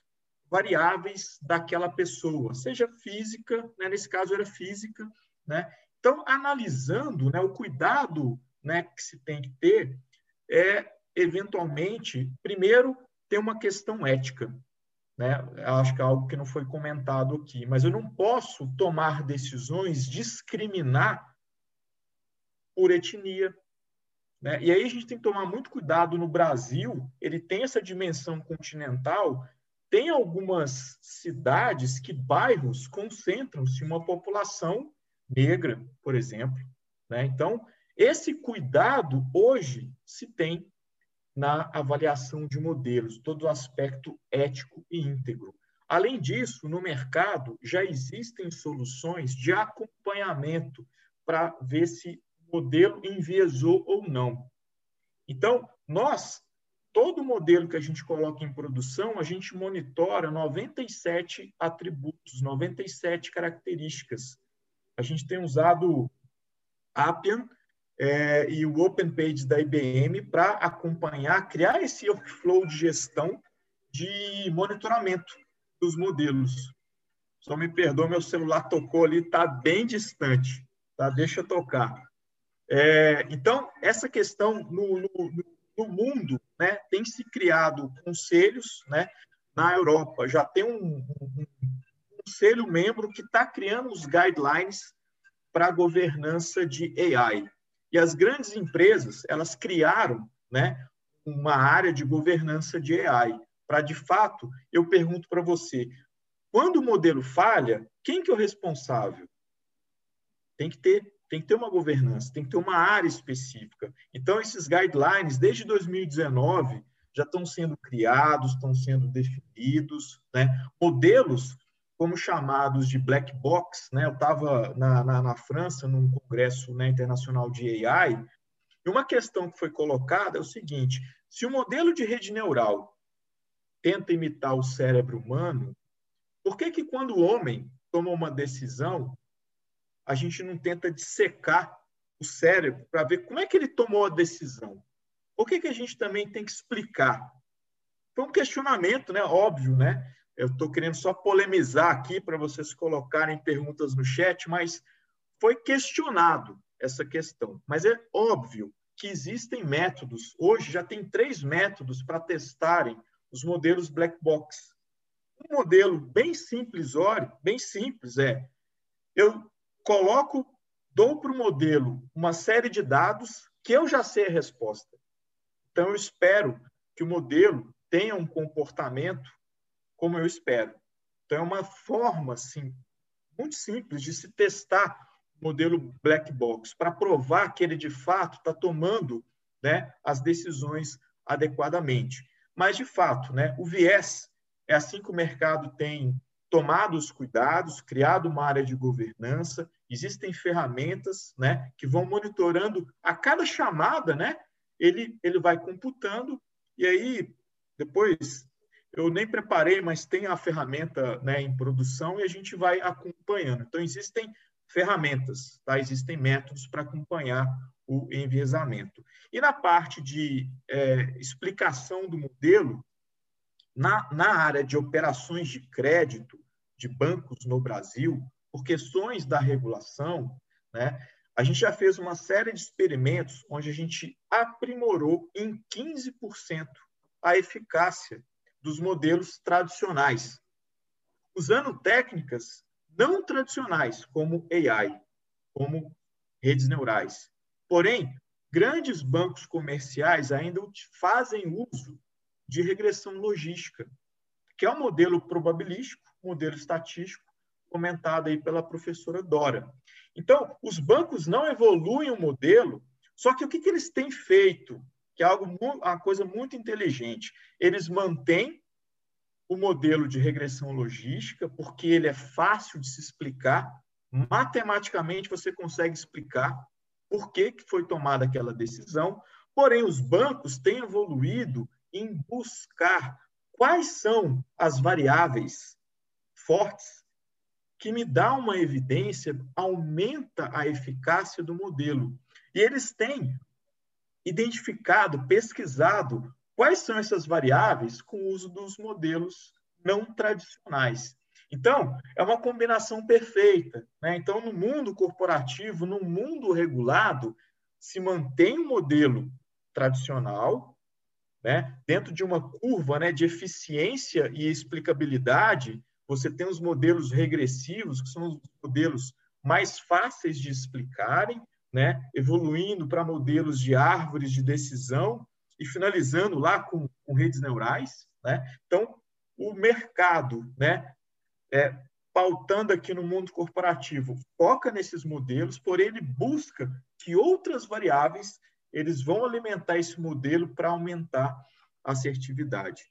variáveis daquela pessoa, seja física, né? nesse caso era física, né? Então, analisando né, o cuidado né, que se tem que ter, é, eventualmente, primeiro, ter uma questão ética. Né? Acho que é algo que não foi comentado aqui, mas eu não posso tomar decisões, discriminar por etnia. Né? E aí a gente tem que tomar muito cuidado no Brasil, ele tem essa dimensão continental, tem algumas cidades que bairros concentram-se uma população negra, por exemplo. Né? Então, esse cuidado hoje se tem na avaliação de modelos, todo o aspecto ético e íntegro. Além disso, no mercado já existem soluções de acompanhamento para ver se o modelo enviesou ou não. Então, nós, todo modelo que a gente coloca em produção, a gente monitora 97 atributos, 97 características. A gente tem usado Appian, é, e o Open Page da IBM para acompanhar, criar esse workflow de gestão de monitoramento dos modelos. Só me perdoa, meu celular tocou ali, está bem distante, tá? Deixa eu tocar. É, então, essa questão no, no, no, mundo, né, tem se criado conselhos, né? Na Europa já tem um, um, um conselho membro que está criando os guidelines para a governança de AI. E as grandes empresas, elas criaram né, uma área de governança de AI. Para, de fato, eu pergunto para você, quando o modelo falha, quem que é o responsável? Tem que ter, tem que ter uma governança, tem que ter uma área específica. Então, esses guidelines, desde 2019, já estão sendo criados, estão sendo definidos, né? modelos como chamados de black box. Né? Eu estava na, na, na, França, num congresso né, internacional de AI, e uma questão que foi colocada é o seguinte: se o modelo de rede neural tenta imitar o cérebro humano, por que, que quando o homem toma uma decisão, a gente não tenta dissecar o cérebro para ver como é que ele tomou a decisão? Por que, que a gente também tem que explicar? Foi um questionamento, né? Óbvio, né? Eu estou querendo só polemizar aqui para vocês colocarem perguntas no chat, mas foi questionado essa questão. Mas é óbvio que existem métodos. Hoje já tem três métodos para testarem os modelos black box. Um modelo bem simples, olha, bem simples é eu coloco, dou para o modelo uma série de dados que eu já sei a resposta. Então eu espero que o modelo tenha um comportamento como eu espero. Então, é uma forma assim, muito simples de se testar o modelo black box para provar que ele, de fato, está tomando né, as decisões adequadamente. Mas, de fato, né, o viés é assim que o mercado tem tomado os cuidados, criado uma área de governança, existem ferramentas né, que vão monitorando a cada chamada, né, ele, ele vai computando, e aí, depois, eu nem preparei, mas tem a ferramenta né, em produção e a gente vai acompanhando. Então, existem ferramentas, tá? existem métodos para acompanhar o enviesamento. E na parte de é, explicação do modelo, na, na área de operações de crédito de bancos no Brasil, por questões da regulação, né, a gente já fez uma série de experimentos onde a gente aprimorou em 15% a eficácia dos modelos tradicionais, usando técnicas não tradicionais, como AI, como redes neurais. Porém, grandes bancos comerciais ainda fazem uso de regressão logística, que é um modelo probabilístico, modelo estatístico, comentado aí pela professora Dora. Então, os bancos não evoluem o modelo, só que o que, que eles têm feito? Que é algo, uma coisa muito inteligente. Eles mantêm o modelo de regressão logística, porque ele é fácil de se explicar. Matematicamente, você consegue explicar por que, que foi tomada aquela decisão. Porém, os bancos têm evoluído em buscar quais são as variáveis fortes que me dá uma evidência, aumenta a eficácia do modelo. E eles têm identificado, pesquisado quais são essas variáveis com o uso dos modelos não tradicionais. Então, é uma combinação perfeita. Né? Então, no mundo corporativo, no mundo regulado, se mantém o modelo tradicional, né? dentro de uma curva né, de eficiência e explicabilidade, você tem os modelos regressivos, que são os modelos mais fáceis de explicarem, né? evoluindo para modelos de árvores de decisão e finalizando lá com, com redes neurais. Né? Então, o mercado, né, é, pautando aqui no mundo corporativo, foca nesses modelos, porém ele busca que outras variáveis eles vão alimentar esse modelo para aumentar a assertividade.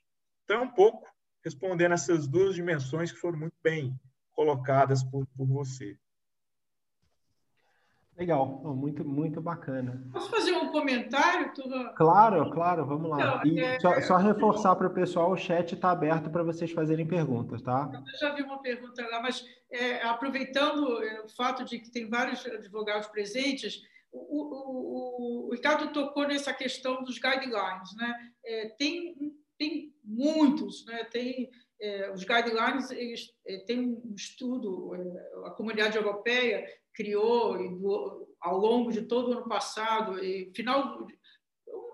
Então, é um pouco respondendo essas duas dimensões que foram muito bem colocadas por, por você. Legal, muito, muito bacana. Posso fazer um comentário? Claro, claro, vamos lá. Então, é... só, só, reforçar para o pessoal, o chat está aberto para vocês fazerem perguntas, tá? Eu já vi uma pergunta lá, mas é, aproveitando é, o fato de que tem vários advogados presentes, o, o, o, o Ricardo tocou nessa questão dos guidelines, né? É, tem, tem muitos, né? Tem é, os guidelines, eles é, têm um estudo, a comunidade europeia criou ao longo de todo o ano passado, e final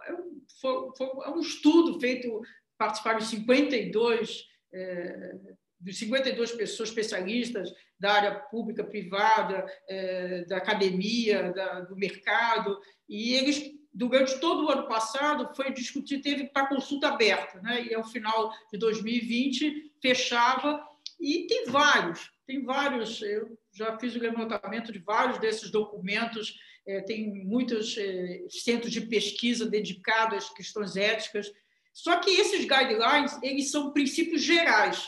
é um, foi, foi, é um estudo feito, participaram 52 é, de 52 pessoas especialistas da área pública, privada, é, da academia, da, do mercado, e eles durante todo o ano passado foi discutir, teve para consulta aberta, né? E ao final de 2020 fechava e tem vários, tem vários. Eu já fiz o levantamento de vários desses documentos. É, tem muitos é, centros de pesquisa dedicados às questões éticas. Só que esses guidelines eles são princípios gerais.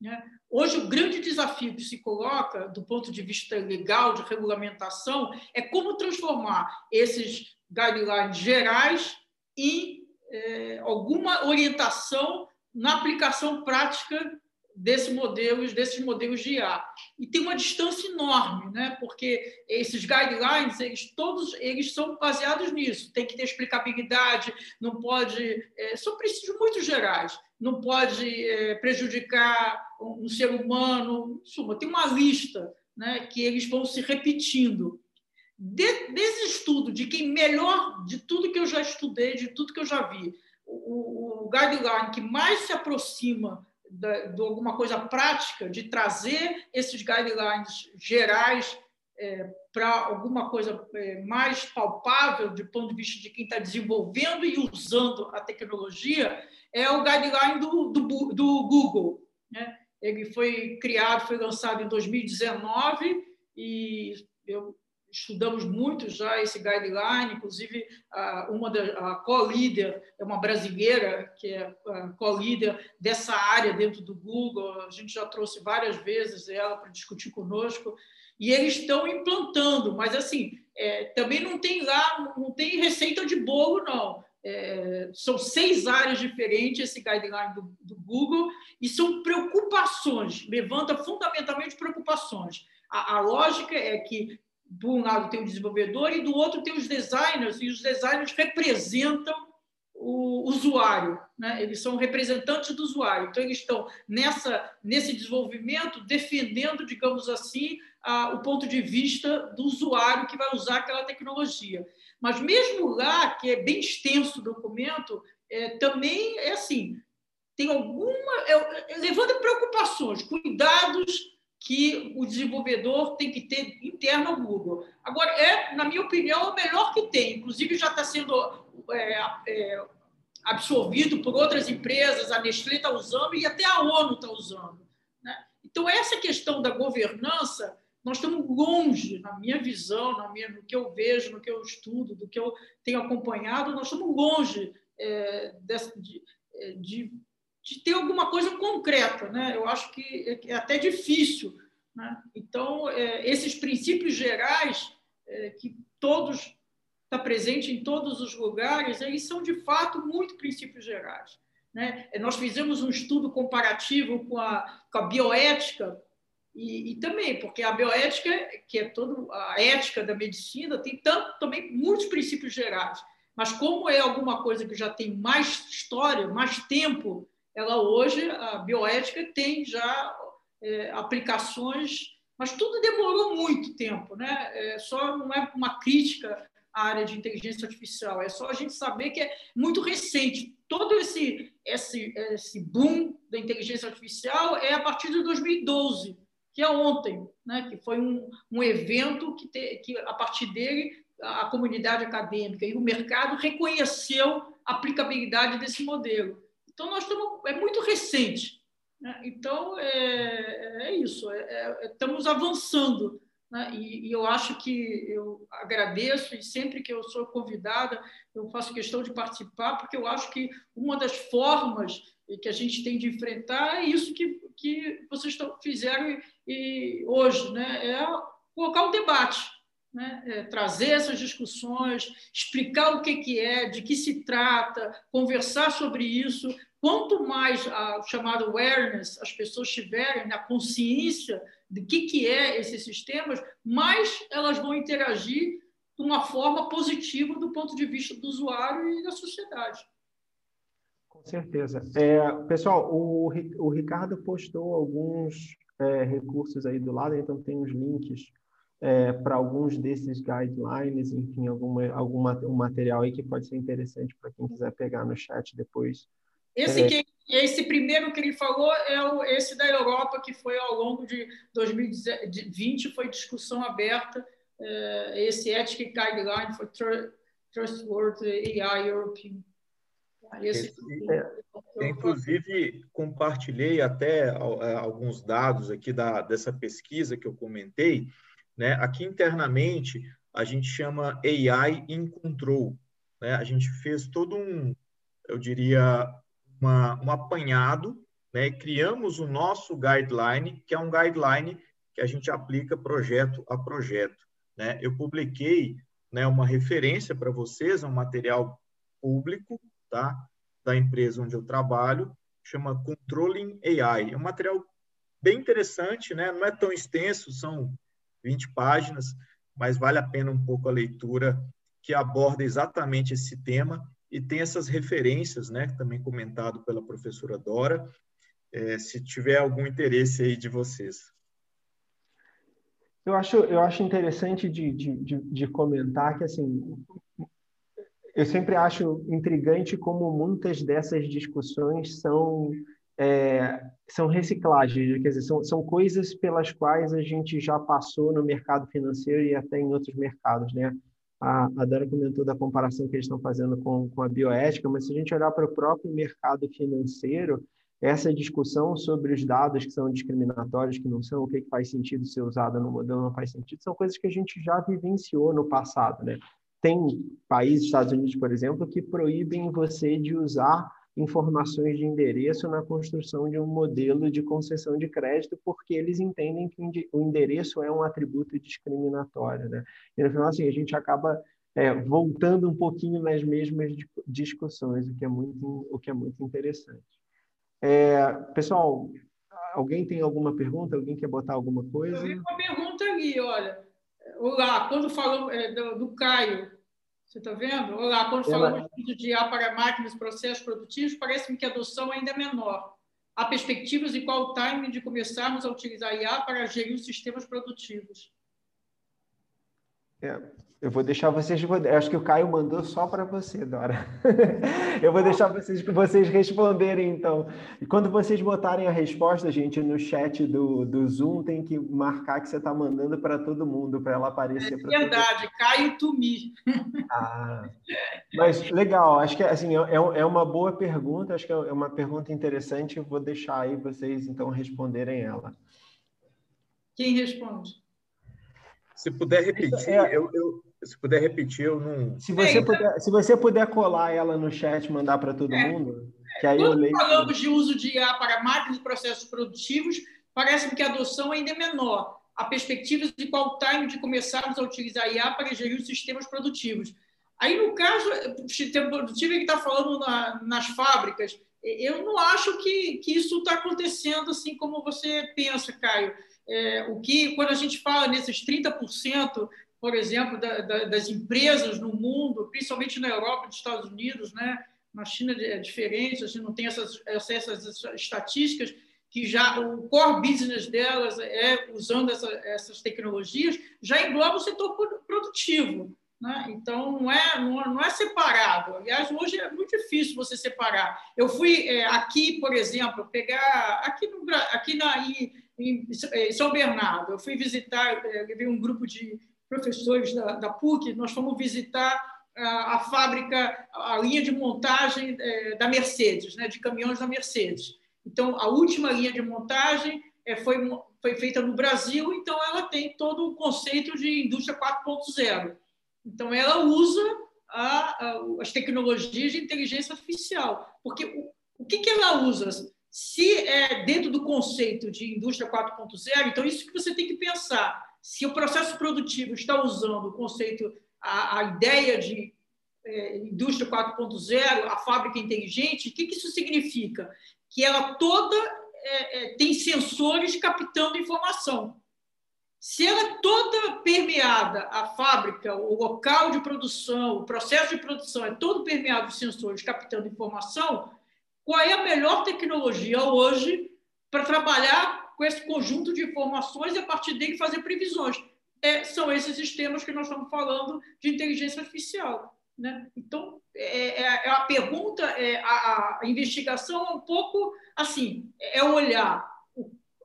Né? Hoje, o grande desafio que se coloca, do ponto de vista legal, de regulamentação, é como transformar esses guidelines gerais em é, alguma orientação na aplicação prática desse modelos, desses modelos de IA. E tem uma distância enorme, né? porque esses guidelines, eles todos eles são baseados nisso. Tem que ter explicabilidade, não pode... É, são princípios muito gerais. Não pode é, prejudicar um, um ser humano. Em suma, tem uma lista né, que eles vão se repetindo. De, desse estudo, de quem melhor, de tudo que eu já estudei, de tudo que eu já vi, o, o guideline que mais se aproxima de alguma coisa prática, de trazer esses guidelines gerais é, para alguma coisa é, mais palpável, do ponto de vista de quem está desenvolvendo e usando a tecnologia, é o guideline do, do, do Google. Né? Ele foi criado, foi lançado em 2019 e eu estudamos muito já esse guideline, inclusive uma da, co-líder é uma brasileira que é co-líder dessa área dentro do Google. A gente já trouxe várias vezes ela para discutir conosco e eles estão implantando, mas assim é, também não tem lá, não tem receita de bolo não. É, são seis áreas diferentes esse guideline do, do Google e são preocupações, levanta fundamentalmente preocupações. A, lógica é que do um lado tem o desenvolvedor e do outro tem os designers, e os designers representam o usuário, né? eles são representantes do usuário. Então, eles estão nessa, nesse desenvolvimento defendendo, digamos assim, a, o ponto de vista do usuário que vai usar aquela tecnologia. Mas, mesmo lá, que é bem extenso o documento, é, também é assim: tem alguma. É, é preocupações, cuidados que o desenvolvedor tem que ter interno ao Google. Agora, é, na minha opinião, o melhor que tem. Inclusive, já está sendo é, é, absorvido por outras empresas, a Nestlé está usando e até a ONU está usando. Né? Então, essa questão da governança, nós estamos longe, na minha visão, na minha, no que eu vejo, no que eu estudo, do que eu tenho acompanhado, nós estamos longe é, de, é, de de ter alguma coisa concreta. Né? Eu acho que é até difícil. Né? Então, é, esses princípios gerais, é, que todos está presente em todos os lugares, eles são, de fato, muito princípios gerais. Né? Nós fizemos um estudo comparativo com a, com a bioética E, e, também, porque a bioética, que é toda a ética da medicina, tem tanto, também muitos princípios gerais. Mas como é alguma coisa que já tem mais história, mais tempo, ela hoje, a bioética tem já é, aplicações, mas tudo demorou muito tempo. Né? É, só não é uma crítica à área de inteligência artificial, é só a gente saber que é muito recente. Todo esse, esse, esse boom da inteligência artificial é a partir de 2012, que é ontem, né? que foi um, um evento que, te, que, a partir dele, a comunidade acadêmica e o mercado reconheceu a aplicabilidade desse modelo. Então, nós estamos, é muito recente. Né? Então, é, é isso, é, é, estamos avançando. Né? E, e, eu acho que eu agradeço, e sempre que eu sou convidada, eu faço questão de participar, porque eu acho que uma das formas que a gente tem de enfrentar é isso que, que vocês fizeram e, e hoje, né? é colocar o um debate. Né? É, trazer essas discussões, explicar o que, que é, de que se trata, conversar sobre isso, Quanto mais a chamada awareness as pessoas tiverem na consciência de que que é esses sistemas, mais elas vão interagir de uma forma positiva do ponto de vista do usuário e da sociedade. Com certeza. É, pessoal, o, o Ricardo postou alguns é, recursos aí do lado, então tem os links é, para alguns desses guidelines, enfim, alguma, alguma, um material aí que pode ser interessante para quem quiser pegar no chat depois esse, é. que, esse primeiro que ele falou é o, esse da Europa, que foi ao longo de 2020, foi discussão aberta. É, esse Ethic Guideline for Trustworthy AI European. Esse, é, inclusive, compartilhei até é, alguns dados aqui da, dessa pesquisa que eu comentei. Né? Aqui internamente, a gente chama AI in Control. Né? A gente fez todo um, eu diria, uma, um apanhado, né, criamos o nosso guideline, que é um guideline que a gente aplica projeto a projeto. Né? Eu publiquei né, uma referência para vocês, um material público tá, da empresa onde eu trabalho, chama Controlling AI. É um material bem interessante, né? não é tão extenso, são 20 páginas, mas vale a pena um pouco a leitura, que aborda exatamente esse tema e tem essas referências, né, também comentado pela professora Dora, é, se tiver algum interesse aí de vocês. Eu acho, eu acho interessante de, de, de, comentar que, assim, eu sempre acho intrigante como muitas dessas discussões são é, são reciclagens, quer dizer, são, são coisas pelas quais a gente já passou no mercado financeiro e até em outros mercados, né? A, a comentou da comparação que eles estão fazendo com, com a bioética, mas se a gente olhar para o próprio mercado financeiro, essa discussão sobre os dados que são discriminatórios, que não são, o que, que faz sentido ser usado no modelo, não faz sentido, são coisas que a gente já vivenciou no passado. Né? Tem países, Estados Unidos, por exemplo, que proíbem você de usar informações de endereço na construção de um modelo de concessão de crédito, porque eles entendem que o endereço é um atributo discriminatório. Né? E no final, assim, a gente acaba é, voltando um pouquinho nas mesmas discussões, o que é muito, o que é muito interessante. É, pessoal, alguém tem alguma pergunta? Alguém quer botar alguma coisa? Eu vi uma pergunta ali, olha. Olá, quando falou é, do, do Caio, você está vendo? Olá, quando falamos de IA para máquinas e processos produtivos, parece-me que a adoção ainda é menor. Há perspectivas e qual o timing de começarmos a utilizar IA para gerir os sistemas produtivos? É, eu vou deixar vocês. Acho que o Caio mandou só para você, Dora. eu vou deixar vocês, vocês responderem, então. E quando vocês botarem a resposta, gente, no chat do, do Zoom, tem que marcar que você está mandando para todo mundo, para ela aparecer. É verdade, Caio Tumi. ah, mas legal, acho que assim, é, é, é uma boa pergunta, acho que é uma pergunta interessante. Eu vou deixar aí vocês, então, responderem ela. Quem responde? Se puder repetir, é, eu, eu, se puder repetir, eu não. Se você, é, puder, se você puder colar ela no chat mandar para todo é, mundo, que aí Quando eu leio. falamos de uso de IA para máquinas e processos produtivos, parece-me que a adoção ainda é menor. Há perspectivas de qual time de começarmos a utilizar IA para gerir os sistemas produtivos. Aí, no caso, o sistema produtivo é que está falando na, nas fábricas. Eu não acho que, que isso está acontecendo assim como você pensa, Caio. É, o que, quando a gente fala nesses 30%, por exemplo, da, da, das empresas no mundo, principalmente na Europa nos Estados Unidos, né? na China é diferente, a gente não tem essas, essas estatísticas, que já o core business delas é usando essa, essas tecnologias, já engloba o setor produtivo. Né? Então, não é, não, é separável. Aliás, hoje é muito difícil você separar. Eu fui é, aqui, por exemplo, pegar aqui, no, aqui na, em, em, São Bernardo, eu fui visitar, é, levei um grupo de professores da, da PUC, nós fomos visitar a, a fábrica, a linha de montagem é, da Mercedes, né, de caminhões da Mercedes. Então, a última linha de montagem é, foi, foi feita no Brasil, então ela tem todo o conceito de indústria 4.0. Então, ela usa a, a, as tecnologias de inteligência artificial. Porque o, o que, que ela usa? Se é dentro do conceito de indústria 4.0, então isso que você tem que pensar. Se o processo produtivo está usando o conceito, a, a ideia de é, indústria 4.0, a fábrica inteligente, o que, que isso significa? Que ela toda é, é, tem sensores captando informação. Se ela é toda permeada, a fábrica, o local de produção, o processo de produção é todo permeado de sensores captando informação, qual é a melhor tecnologia hoje para trabalhar com esse conjunto de informações e a partir dele fazer previsões? É, são esses sistemas que nós estamos falando de inteligência artificial. Né? Então, é, é, é a pergunta, é, a, a investigação é um pouco assim, é olhar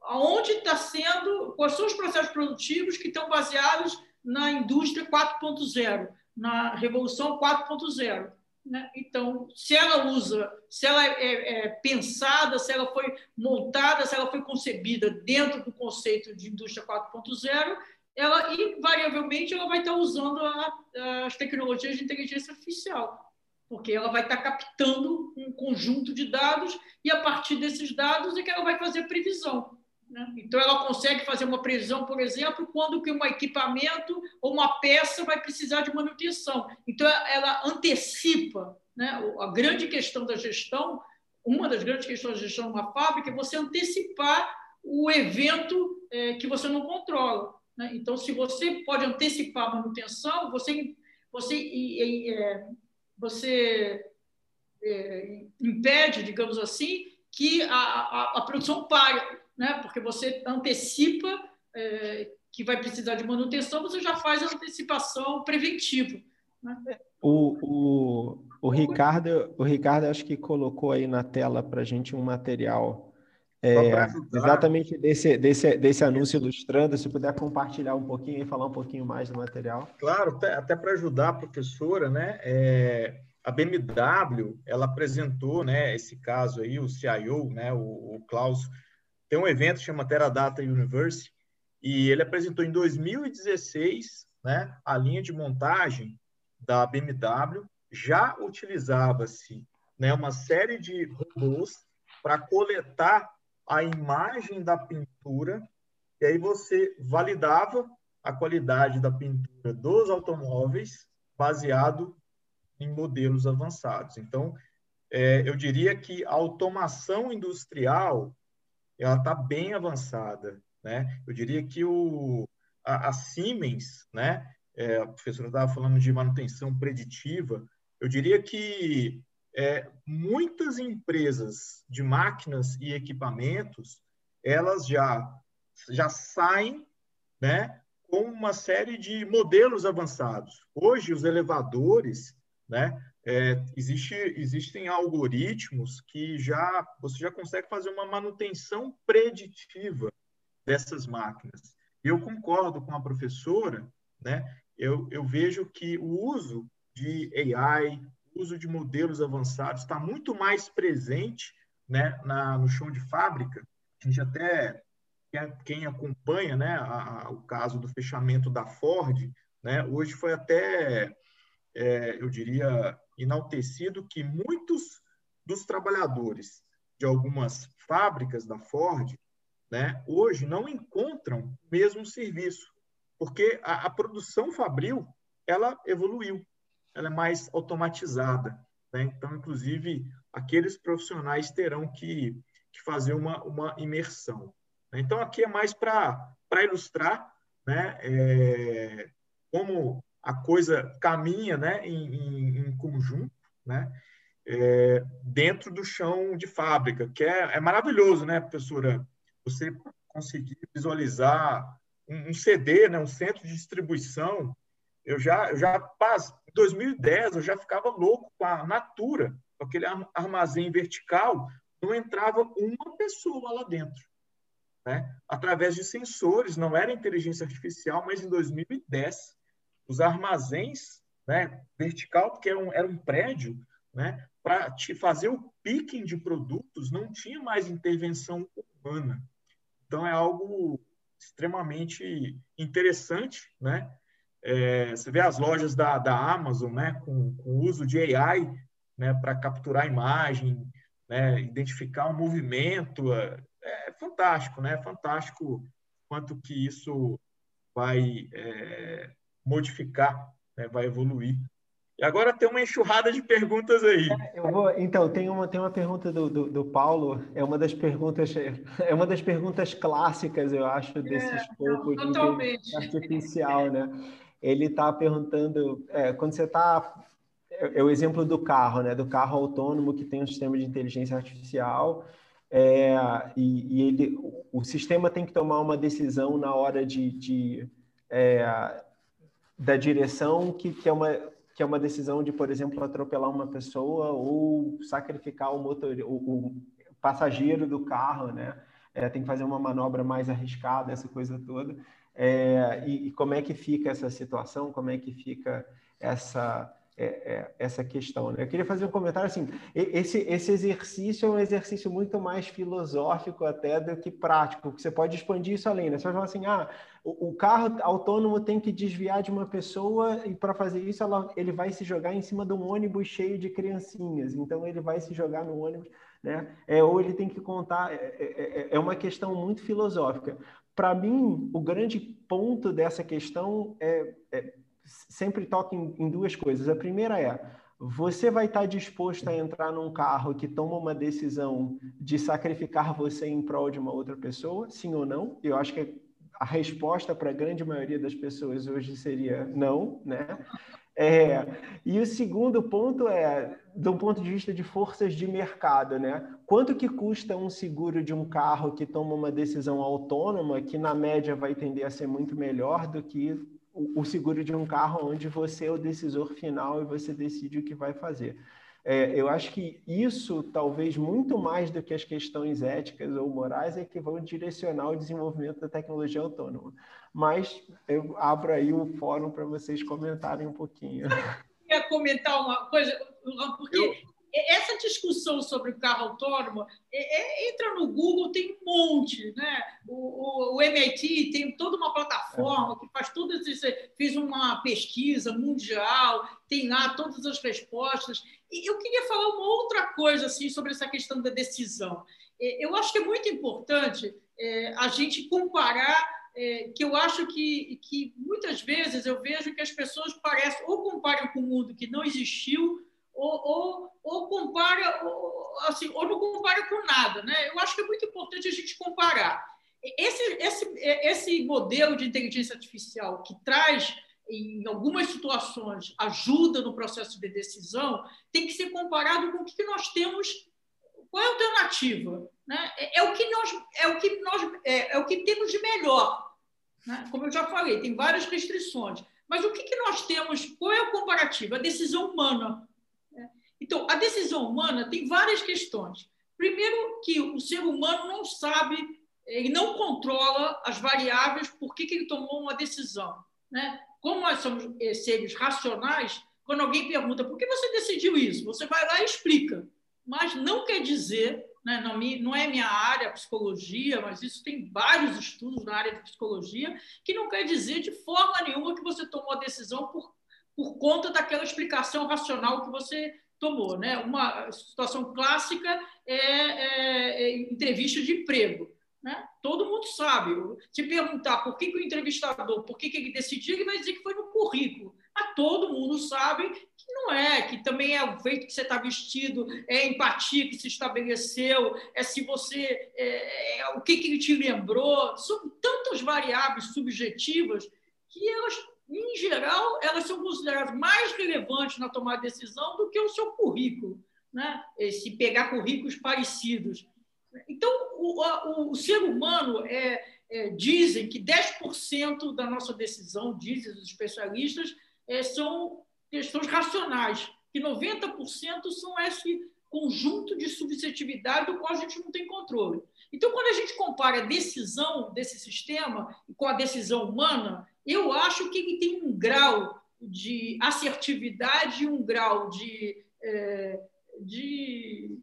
aonde está sendo, quais são os processos produtivos que estão baseados na indústria 4.0, na revolução 4.0. Né? Então, se ela usa, se ela é, é, pensada, se ela foi montada, se ela foi concebida dentro do conceito de indústria 4.0, ela invariavelmente ela vai estar usando a, as tecnologias de inteligência artificial, porque ela vai estar captando um conjunto de dados e a partir desses dados é que ela vai fazer previsão. Né? Então, ela consegue fazer uma previsão, por exemplo, quando que um equipamento ou uma peça vai precisar de manutenção. Então, ela antecipa. Né? A grande questão da gestão, uma das grandes questões da gestão de uma fábrica é você antecipar o evento é, que você não controla. Né? Então, se você pode antecipar a manutenção, você, você, é, você é, impede, digamos assim, que a, a, a produção pare né? porque você antecipa é, que vai precisar de manutenção, você já faz a antecipação preventiva. Né? O, o, o, Ricardo, o Ricardo acho que colocou aí na tela para a gente um material é, exatamente desse, desse, desse anúncio ilustrando, se puder compartilhar um pouquinho e falar um pouquinho mais do material. Claro, até, até para ajudar a professora, né? É, a BMW, ela apresentou, né, esse caso aí, o CIO, né, o, o Klaus tem um evento que chama Teradata University, e ele apresentou em 2016 né, a linha de montagem da BMW. Já utilizava-se né, uma série de robôs para coletar a imagem da pintura, e aí você validava a qualidade da pintura dos automóveis baseado em modelos avançados. Então, é, eu diria que a automação industrial ela está bem avançada, né? Eu diria que o, a, a Siemens, né? É, a professora estava falando de manutenção preditiva. Eu diria que é, muitas empresas de máquinas e equipamentos, elas já já saem, né? Com uma série de modelos avançados. Hoje os elevadores, né? É, existe, existem algoritmos que já você já consegue fazer uma manutenção preditiva dessas máquinas. Eu concordo com a professora, né? Eu, eu vejo que o uso de AI, uso de modelos avançados está muito mais presente, né, na, no chão de fábrica. A gente até quem acompanha, né, a, a, o caso do fechamento da Ford, né, hoje foi até é, eu diria enaltecido que muitos dos trabalhadores de algumas fábricas da Ford, né, hoje não encontram o mesmo serviço, porque a, a produção fabril ela evoluiu, ela é mais automatizada. Né? Então, inclusive, aqueles profissionais terão que, que fazer uma, uma imersão. Então, aqui é mais para ilustrar né, é, como a coisa caminha né, em, em, em conjunto, né, é, dentro do chão de fábrica, que é, é maravilhoso, né, professora? Você conseguir visualizar um, um CD, né, um centro de distribuição. Eu já, eu já em 2010, eu já ficava louco com a Natura, com aquele armazém vertical, não entrava uma pessoa lá dentro. Né? Através de sensores, não era inteligência artificial, mas em 2010, os armazéns né, vertical, porque era um, era um prédio, né, para te fazer o picking de produtos, não tinha mais intervenção humana. Então, é algo extremamente interessante, né? É, você vê as lojas da, da Amazon, né, com, com o uso de AI, né, para capturar a imagem, né, identificar um movimento, é, é fantástico, né? Fantástico quanto que isso vai é, modificar, né, vai evoluir e agora tem uma enxurrada de perguntas aí. É, eu vou, então, tem uma, tem uma pergunta do, do, do, Paulo, é uma das perguntas, é uma das perguntas clássicas, eu acho, desse é, escopo de inteligência artificial, né? Ele está perguntando, é, quando você está é, é o exemplo do carro, né? Do carro autônomo que tem um sistema de inteligência artificial é, e, e, ele, o sistema tem que tomar uma decisão na hora de, de é, da direção que, que é uma que é uma decisão de, por exemplo, atropelar uma pessoa ou sacrificar o motor, o, o passageiro do carro, né? É, tem que fazer uma manobra mais arriscada, essa coisa toda. É, e, e, como é que fica essa situação? Como é que fica essa é, é, essa questão. Né? Eu queria fazer um comentário assim: esse, esse exercício é um exercício muito mais filosófico até do que prático, que você pode expandir isso além. Né? Você vai falar assim: ah, o, o carro autônomo tem que desviar de uma pessoa e para fazer isso ela, ele vai se jogar em cima de um ônibus cheio de criancinhas. Então ele vai se jogar no ônibus, né? É, ou ele tem que contar. É, é, é, é uma questão muito filosófica. Para mim, o grande ponto dessa questão é, é sempre toca em, em duas coisas. A primeira é, você vai estar disposto a entrar num carro que toma uma decisão de sacrificar você em prol de uma outra pessoa? Sim ou não? Eu acho que a resposta para a grande maioria das pessoas hoje seria não, né? É, e o segundo ponto é, do ponto de vista de forças de mercado, né? Quanto que custa um seguro de um carro que toma uma decisão autônoma, que na média vai tender a ser muito melhor do que o, seguro de um carro onde você é o decisor final e você decide o que vai fazer. É, eu acho que isso, talvez muito mais do que as questões éticas ou morais, é que vão direcionar o desenvolvimento da tecnologia autônoma. Mas eu abro aí o fórum para vocês comentarem um pouquinho. Eu queria comentar uma coisa, porque eu essa discussão sobre o carro autônomo é, é, entra no Google, tem um monte, né? O, o, o, MIT tem toda uma plataforma que faz tudo isso, fez uma pesquisa mundial, tem lá todas as respostas. E eu queria falar uma outra coisa assim sobre essa questão da decisão. É, eu acho que é muito importante é, a gente comparar é, que eu acho que, que muitas vezes eu vejo que as pessoas parecem ou comparam com um mundo que não existiu ou, ou, ou compara, ou, assim, ou não compara com nada. Né? Eu acho que é muito importante a gente comparar. Esse, esse, esse modelo de inteligência artificial que traz, em algumas situações, ajuda no processo de decisão, tem que ser comparado com o que nós temos. Qual é a alternativa? Né? É, é, o que nós, é, o que nós, é, é o que temos de melhor. Né? Como eu já falei, tem várias restrições. Mas o que, que nós temos? Qual é o comparativo? A decisão humana. Então, a decisão humana tem várias questões. Primeiro, que o ser humano não sabe, ele não controla as variáveis por que, que ele tomou uma decisão. Né? Como nós somos eh, seres racionais, quando alguém pergunta por que você decidiu isso, você vai lá e explica. Mas não quer dizer, né, não é minha área, psicologia, mas isso tem vários estudos na área de psicologia, que não quer dizer de forma nenhuma que você tomou a decisão por, por conta daquela explicação racional que você tomou. Né? Uma situação clássica é, é, é entrevista de emprego. Né? Todo mundo sabe. Se perguntar por que, que o entrevistador, por que, que ele decidiu, ele vai dizer que foi no currículo. Mas todo mundo sabe que não é, que também é o jeito que você está vestido, é a empatia que se estabeleceu, é se você. É, é, o que, que ele te lembrou. São tantas variáveis subjetivas que elas, em geral, elas são consideradas mais relevantes na tomada de decisão do que o seu currículo. Né? Se pegar currículos parecidos. Então, o, o, o ser humano é, é, dizem que 10% da nossa decisão, dizem os especialistas, é, são questões racionais, que 90% são esse conjunto de subjetividade do qual a gente não tem controle. Então, quando a gente compara a decisão desse sistema com a decisão humana, eu acho que ele tem um grau de assertividade, um grau de, é, de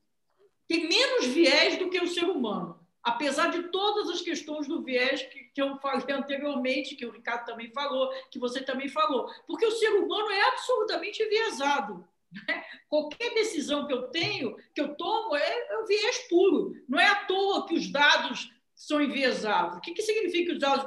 tem menos viés do que o ser humano apesar de todas as questões do viés que, que, eu falei anteriormente, que o Ricardo também falou, que você também falou, porque o ser humano é absolutamente enviesado. Né? Qualquer decisão que eu tenho, que eu tomo, é, é um viés puro. Não é à toa que os dados são enviesados. O que, que significa os dados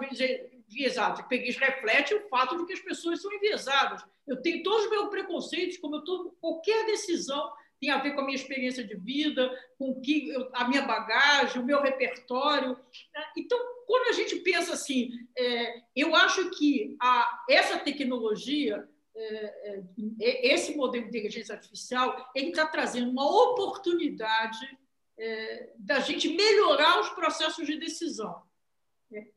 enviesados? Que isso reflete o fato de que as pessoas são enviesadas. Eu tenho todos os meus preconceitos, como eu tomo qualquer decisão tem a ver com a minha experiência de vida, com que eu, a minha bagagem, o meu repertório. Né? Então, quando a gente pensa assim, é, eu acho que a, essa tecnologia, é, é, esse modelo de inteligência artificial, ele está trazendo uma oportunidade é, da gente melhorar os processos de decisão.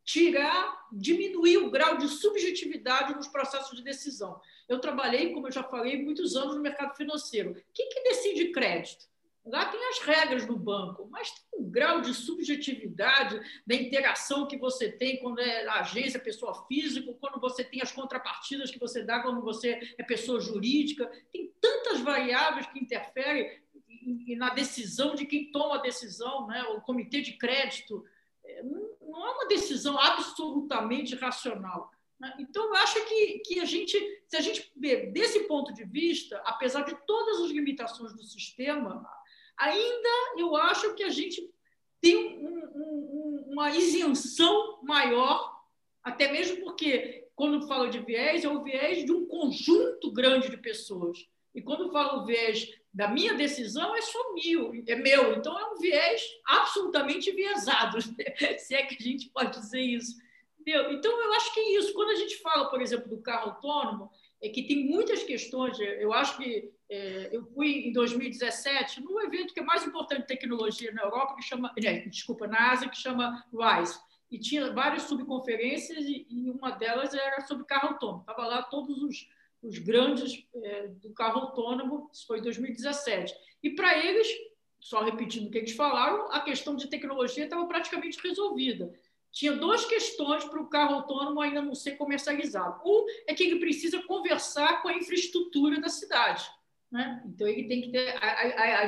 Tirar, diminuir o grau de subjetividade nos processos de decisão. Eu trabalhei, como eu já falei, muitos anos no mercado financeiro. Quem que decide crédito? Lá tem as regras do banco, mas tem um grau de subjetividade da interação que você tem quando é agência, pessoa física, quando você tem as contrapartidas que você dá quando você é pessoa jurídica. Tem tantas variáveis que interferem na decisão de quem toma a decisão, né? o comitê de crédito não é uma decisão absolutamente racional. Né? Então, eu acho que, que a gente, se a gente ver desse ponto de vista, apesar de todas as limitações do sistema, ainda eu acho que a gente tem um, um, uma isenção maior, até mesmo porque, quando falo de viés, é o viés de um conjunto grande de pessoas. E quando falo viés da minha decisão é só meu, é meu. Então é um viés absolutamente viesado, se é que a gente pode dizer isso. Entendeu? Então eu acho que é isso. Quando a gente fala, por exemplo, do carro autônomo, é que tem muitas questões. Eu acho que é, eu fui em 2017 num evento que é mais importante de tecnologia na Europa, que chama, né, desculpa, na Ásia, que chama RISE. E tinha várias subconferências e, e uma delas era sobre carro autônomo. Estava lá todos os os grandes é, do carro autônomo, isso foi em 2017. E para eles, só repetindo o que eles falaram, a questão de tecnologia estava praticamente resolvida. Tinha duas questões para o carro autônomo ainda não ser comercializado. Um é que ele precisa conversar com a infraestrutura da cidade. Né? Então, ele tem que ter a, a, a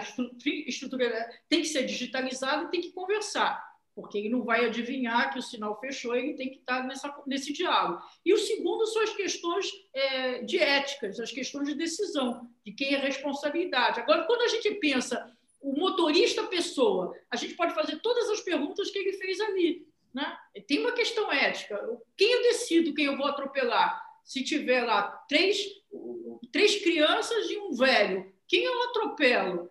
estrutura tem que ser digitalizada e tem que conversar porque ele não vai adivinhar que o sinal fechou, ele tem que estar nessa, nesse diálogo. E o segundo são as questões é, de éticas, as questões de decisão, de quem é responsabilidade. Agora, quando a gente pensa o motorista pessoa, a gente pode fazer todas as perguntas que ele fez ali. Né? Tem uma questão ética. Quem eu decido quem eu vou atropelar? Se tiver lá três, três crianças e um velho, quem eu atropelo?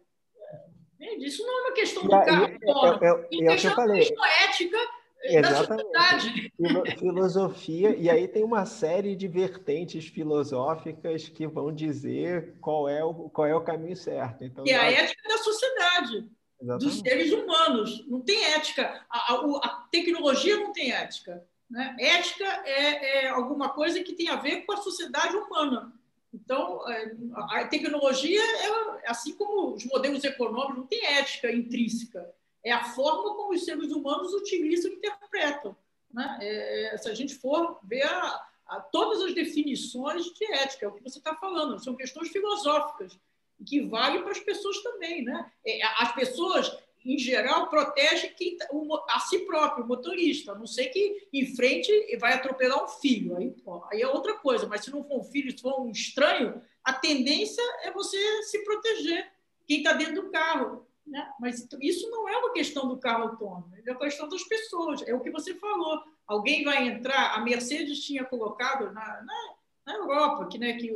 Isso não é uma questão do carro, é, é, é, é, questão, é questão ética Exatamente. da sociedade. Filosofia, e aí tem uma série de vertentes filosóficas que vão dizer qual é o, qual é o caminho certo. Então, e a ética da sociedade, Exatamente. dos seres humanos. Não tem ética. A, a, a tecnologia não tem ética. Né? Ética é, é alguma coisa que tem a ver com a sociedade humana. Então, é, a tecnologia, é, assim como os modelos econômicos, não tem ética intrínseca. É a forma como os seres humanos utilizam e interpretam. Né? É, é, se a gente for ver a, a, todas as definições de ética, é o que você está falando, são questões filosóficas, que valem para as pessoas também. Né? É, as pessoas em geral, protege quem, tá, a si próprio, o motorista, a não ser que em frente vai atropelar um filho. Aí, aí é outra coisa, mas se não for um filho, se for um estranho, a tendência é você se proteger, quem está dentro do carro. Né? Mas isso não é uma questão do carro autônomo, é uma questão das pessoas, é o que você falou. Alguém vai entrar, a Mercedes tinha colocado na, na, na Europa, que, né, que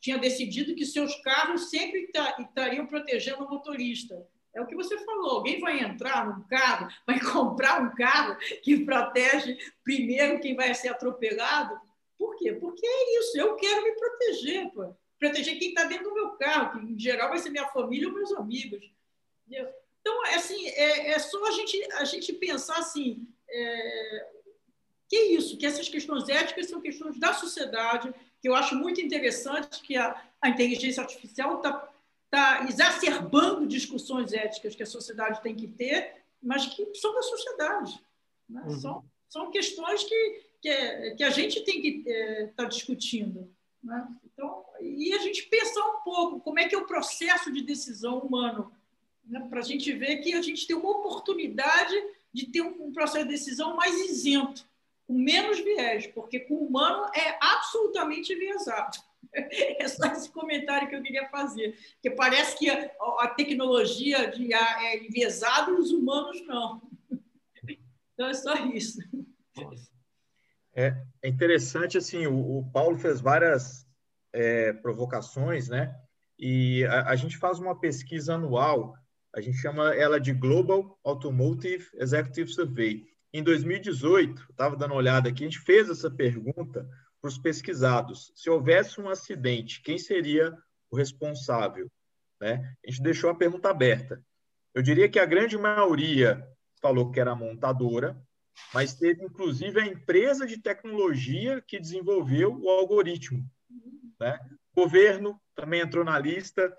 tinha decidido que seus carros sempre estariam protegendo o motorista. É o que você falou. Alguém vai entrar num carro, vai comprar um carro que protege primeiro quem vai ser atropelado? Por quê? Porque é isso. Eu quero me proteger, pô. proteger quem está dentro do meu carro, que em geral vai ser minha família ou meus amigos. Então, é assim, é, é só a gente, a gente pensar assim, é, que é isso, que essas questões éticas são questões da sociedade, que eu acho muito interessante que a, a inteligência artificial está tá exacerbando discussões éticas que a sociedade tem que ter, mas que são da sociedade. Né? Uhum. São, são questões que, que, que, a gente tem que estar é, tá discutindo. Né? Então, e a gente pensar um pouco como é que é o processo de decisão humano, né? para a gente ver que a gente tem uma oportunidade de ter um processo de decisão mais isento, com menos viés, porque com o humano é absolutamente enviesado. É só esse comentário que eu queria fazer, porque parece que a, tecnologia de, a, é enviesada e os humanos não. Então é só isso. É, é interessante assim, o, o, Paulo fez várias é, provocações, né? E a, a gente faz uma pesquisa anual a gente chama ela de Global Automotive Executive Survey. Em 2018, estava dando uma olhada aqui, a gente fez essa pergunta para os pesquisados. Se houvesse um acidente, quem seria o responsável? Né? A gente deixou a pergunta aberta. Eu diria que a grande maioria falou que era a montadora, mas teve inclusive a empresa de tecnologia que desenvolveu o algoritmo. Né? O governo também entrou na lista.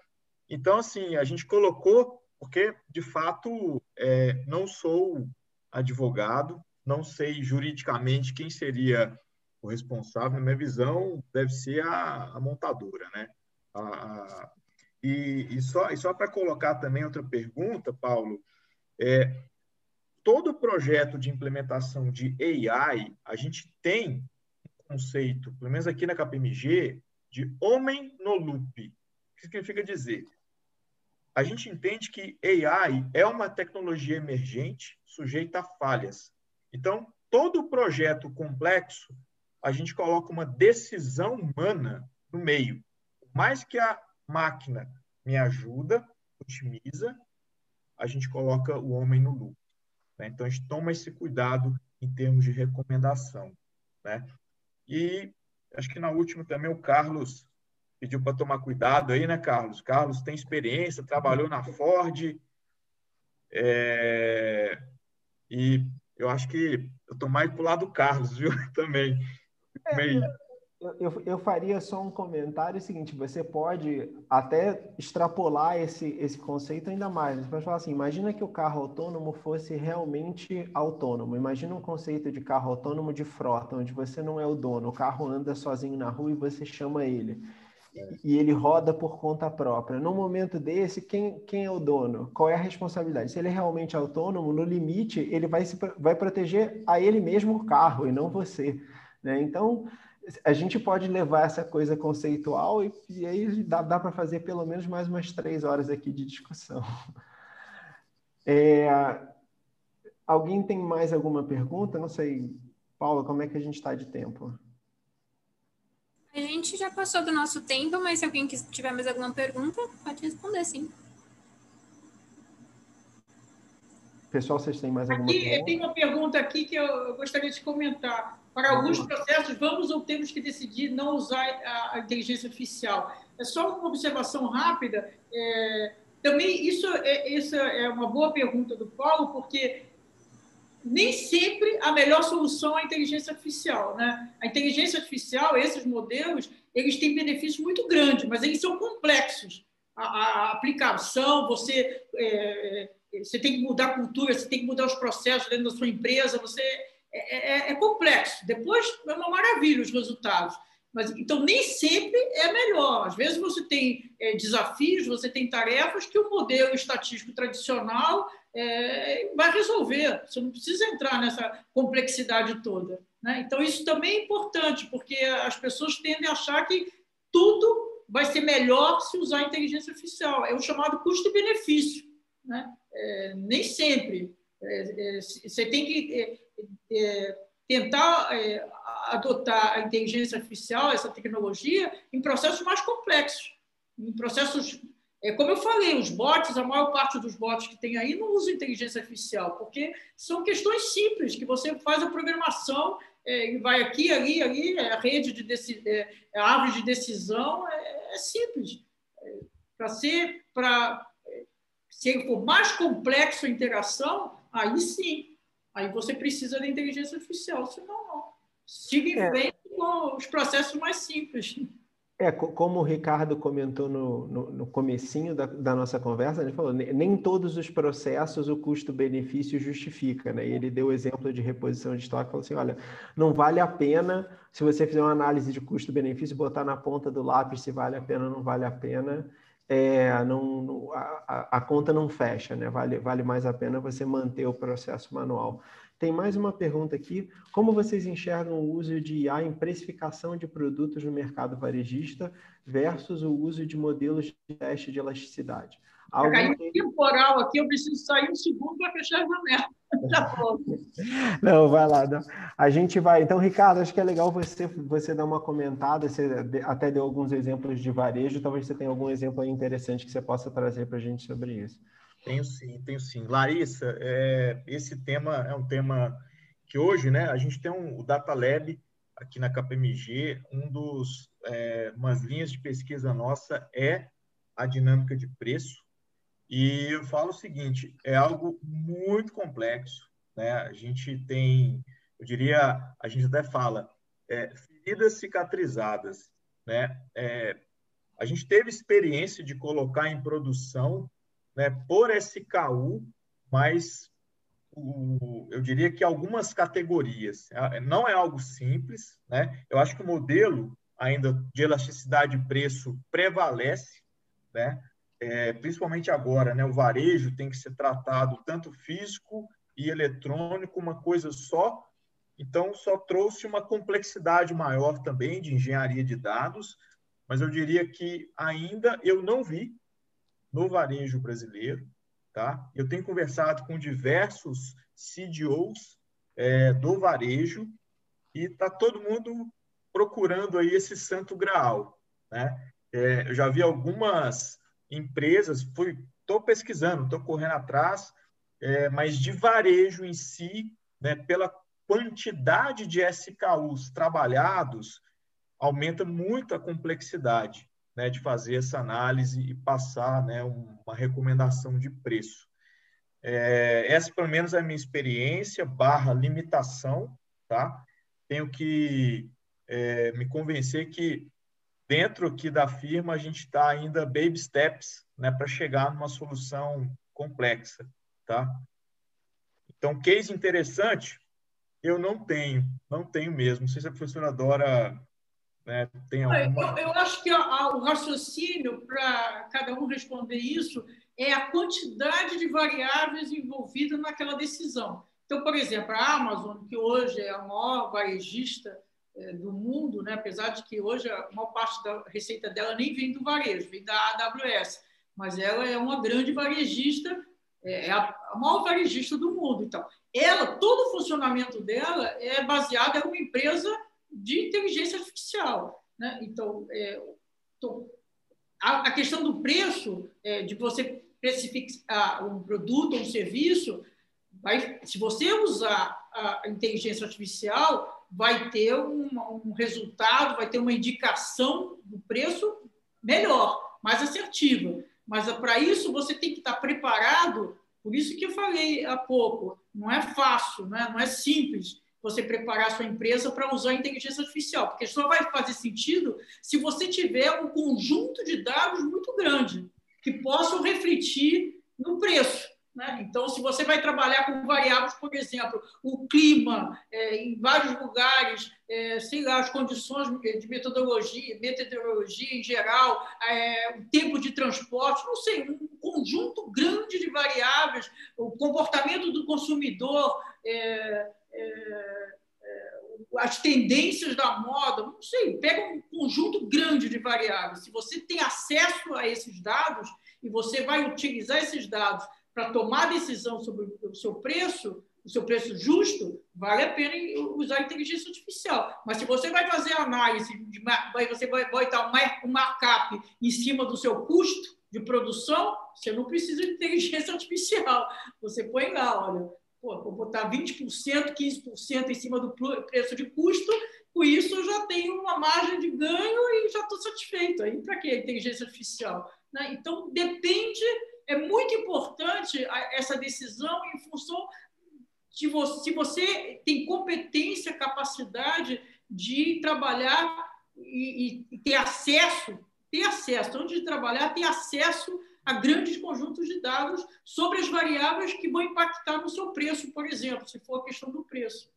Então, assim, a gente colocou porque, de fato, é, não sou advogado, não sei juridicamente quem seria o responsável. Na minha visão, deve ser a, a montadora, né? A, a, e, e, só, e só para colocar também outra pergunta, Paulo, é, todo projeto de implementação de AI, a gente tem um conceito, pelo menos aqui na KPMG, de homem no loop. O que significa dizer? a gente entende que AI é uma tecnologia emergente sujeita a falhas. Então, todo projeto complexo, a gente coloca uma decisão humana no meio. Mais que a máquina me ajuda, otimiza, a gente coloca o homem no lucro. Né? Então, a gente toma esse cuidado em termos de recomendação. Né? E acho que na última também o Carlos pediu para tomar cuidado aí, né, Carlos? Carlos tem experiência, trabalhou na Ford. É... E eu acho que eu estou mais para o lado do Carlos, viu? Também. É, Meio... eu, eu faria só um comentário seguinte: você pode até extrapolar esse, esse conceito ainda mais. Você pode falar assim: imagina que o carro autônomo fosse realmente autônomo. Imagina um conceito de carro autônomo de frota, onde você não é o dono, o carro anda sozinho na rua e você chama ele e ele roda por conta própria. No momento desse, quem, quem é o dono? Qual é a responsabilidade? Se ele é realmente autônomo, no limite, ele vai, se, vai proteger a ele mesmo o carro e não você. Né? Então, a gente pode levar essa coisa conceitual e, e aí dá, dá para fazer pelo menos mais umas três horas aqui de discussão. É, alguém tem mais alguma pergunta? Não sei, Paula, como é que a gente está de tempo? A gente já passou do nosso tempo, mas se alguém tiver mais alguma pergunta, pode responder, sim. Pessoal, vocês têm mais alguma aqui, pergunta? Tem uma pergunta aqui que eu gostaria de comentar. Para alguns processos, vamos ou temos que decidir não usar a, inteligência artificial? É só uma observação rápida. É, também isso é, isso é uma boa pergunta do Paulo, porque nem sempre a melhor solução é a inteligência artificial. Né? A inteligência artificial, esses modelos, eles têm benefícios muito grandes, mas eles são complexos. A, a aplicação, você, é, é, você tem que mudar a cultura, você tem que mudar os processos dentro da sua empresa, você é, é, é complexo. Depois é uma maravilha os resultados. Mas, então, nem sempre é melhor. Às vezes você tem é, desafios, você tem tarefas que o modelo estatístico tradicional é, vai resolver. Você não precisa entrar nessa complexidade toda. Né? Então, isso também é importante, porque as pessoas tendem a achar que tudo vai ser melhor se usar a inteligência artificial. É o chamado custo-benefício. Né? É, nem sempre. É, é, você tem que é, é, tentar adotar a inteligência artificial, essa tecnologia, em processos mais complexos, em processos é, como eu falei, os bots, a maior parte dos bots que tem aí não usa inteligência artificial, porque são questões simples, que você faz a programação é, vai aqui, ali, ali, é a rede de é, é, a árvore de decisão, é, é simples. É, para ser, para se for mais complexo a interação, aí sim, aí você precisa da inteligência artificial, senão não. Siga em frente com os processos mais simples. É, como o Ricardo comentou no, no, no comecinho da, da, nossa conversa, ele falou, nem todos os processos o custo-benefício justifica, né? E ele deu o exemplo de reposição de estoque, falou assim, olha, não vale a pena, se você fizer uma análise de custo-benefício, botar na ponta do lápis se vale a pena ou não vale a pena, é, não, a, a, conta não fecha, né? Vale, vale mais a pena você manter o processo manual. Tem mais uma pergunta aqui. Como vocês enxergam o uso de IA em precificação de produtos no mercado varejista versus o uso de modelos de teste de elasticidade? Algum... Caiu temporal aqui, eu preciso sair um segundo para fechar a janela. Não, vai lá. Não. A gente vai. Então, Ricardo, acho que é legal você, você dar uma comentada. Você até deu alguns exemplos de varejo. Talvez você tenha algum exemplo interessante que você possa trazer para a gente sobre isso. Tenho sim, tenho sim. Larissa, é, esse tema é um tema que hoje, né, a gente tem um, o Data Lab aqui na KPMG, um dos, é, umas linhas de pesquisa nossa é a dinâmica de preço, e eu falo o seguinte, é algo muito complexo, né, a gente tem, eu diria, a gente até fala, é, feridas cicatrizadas, né, é, a gente teve experiência de colocar em produção né, por SKU, mas o, eu diria que algumas categorias. Não é algo simples, né? Eu acho que o modelo ainda de elasticidade de preço prevalece, né? É, principalmente agora, né? O varejo tem que ser tratado tanto físico e eletrônico, uma coisa só. Então, só trouxe uma complexidade maior também de engenharia de dados, mas eu diria que ainda eu não vi no varejo brasileiro. Tá? Eu tenho conversado com diversos CDOs é, do varejo e está todo mundo procurando aí esse santo graal. Né? É, eu já vi algumas empresas, estou pesquisando, estou correndo atrás, é, mas de varejo em si, né, pela quantidade de SKUs trabalhados, aumenta muito a complexidade né, de fazer essa análise e passar né, uma recomendação de preço. É, essa, pelo menos, é a minha experiência, barra limitação, tá? Tenho que é, me convencer que dentro aqui da firma a gente está ainda baby steps, né, para chegar numa solução complexa, tá? Então, case interessante, eu não tenho, não tenho mesmo. Não sei se a professora Dora né? Tem alguma... eu, eu acho que a, a, o raciocínio para cada um responder isso é a quantidade de variáveis envolvidas naquela decisão. Então, por exemplo, a Amazon, que hoje é a maior varejista do mundo, né? apesar de que hoje a maior parte da receita dela nem vem do varejo, vem da AWS, mas ela é uma grande varejista, é, é a, maior varejista do mundo. Então, ela, todo o funcionamento dela é baseado em uma empresa de inteligência artificial. Né? Então, é, então a, a, questão do preço, é, de você precificar um produto ou um serviço, vai, se você usar a inteligência artificial, vai ter um, um resultado, vai ter uma indicação do preço melhor, mais assertiva. Mas para isso você tem que estar preparado. Por isso que eu falei há pouco, não é fácil, né? não é simples você preparar a sua empresa para usar a inteligência artificial, porque só vai fazer sentido se você tiver um conjunto de dados muito grande que possam refletir no preço. Né? Então, se você vai trabalhar com variáveis, por exemplo, o clima é, em vários lugares, é, sei lá, as condições de metodologia, meteorologia em geral, é, o tempo de transporte, não sei, um conjunto grande de variáveis, o comportamento do consumidor, é, é, é, as tendências da moda, não sei, pega um conjunto grande de variáveis. Se você tem acesso a esses dados e você vai utilizar esses dados para tomar decisão sobre o seu preço, o seu preço justo, vale a pena usar a inteligência artificial. Mas se você vai fazer análise, você vai botar um markup em cima do seu custo de produção, você não precisa de inteligência artificial. Você põe lá, olha, pô, vou botar 20%, 15% em cima do preço de custo, com isso eu já tenho uma margem de ganho e já estou satisfeito. Aí para que a inteligência artificial? Né? Então, depende, é muito importante essa decisão em função de você, se você tem competência, capacidade de trabalhar e, e ter acesso, ter acesso, onde de trabalhar, ter acesso a grandes conjuntos de dados sobre as variáveis que vão impactar no seu preço, por exemplo, se for a questão do preço.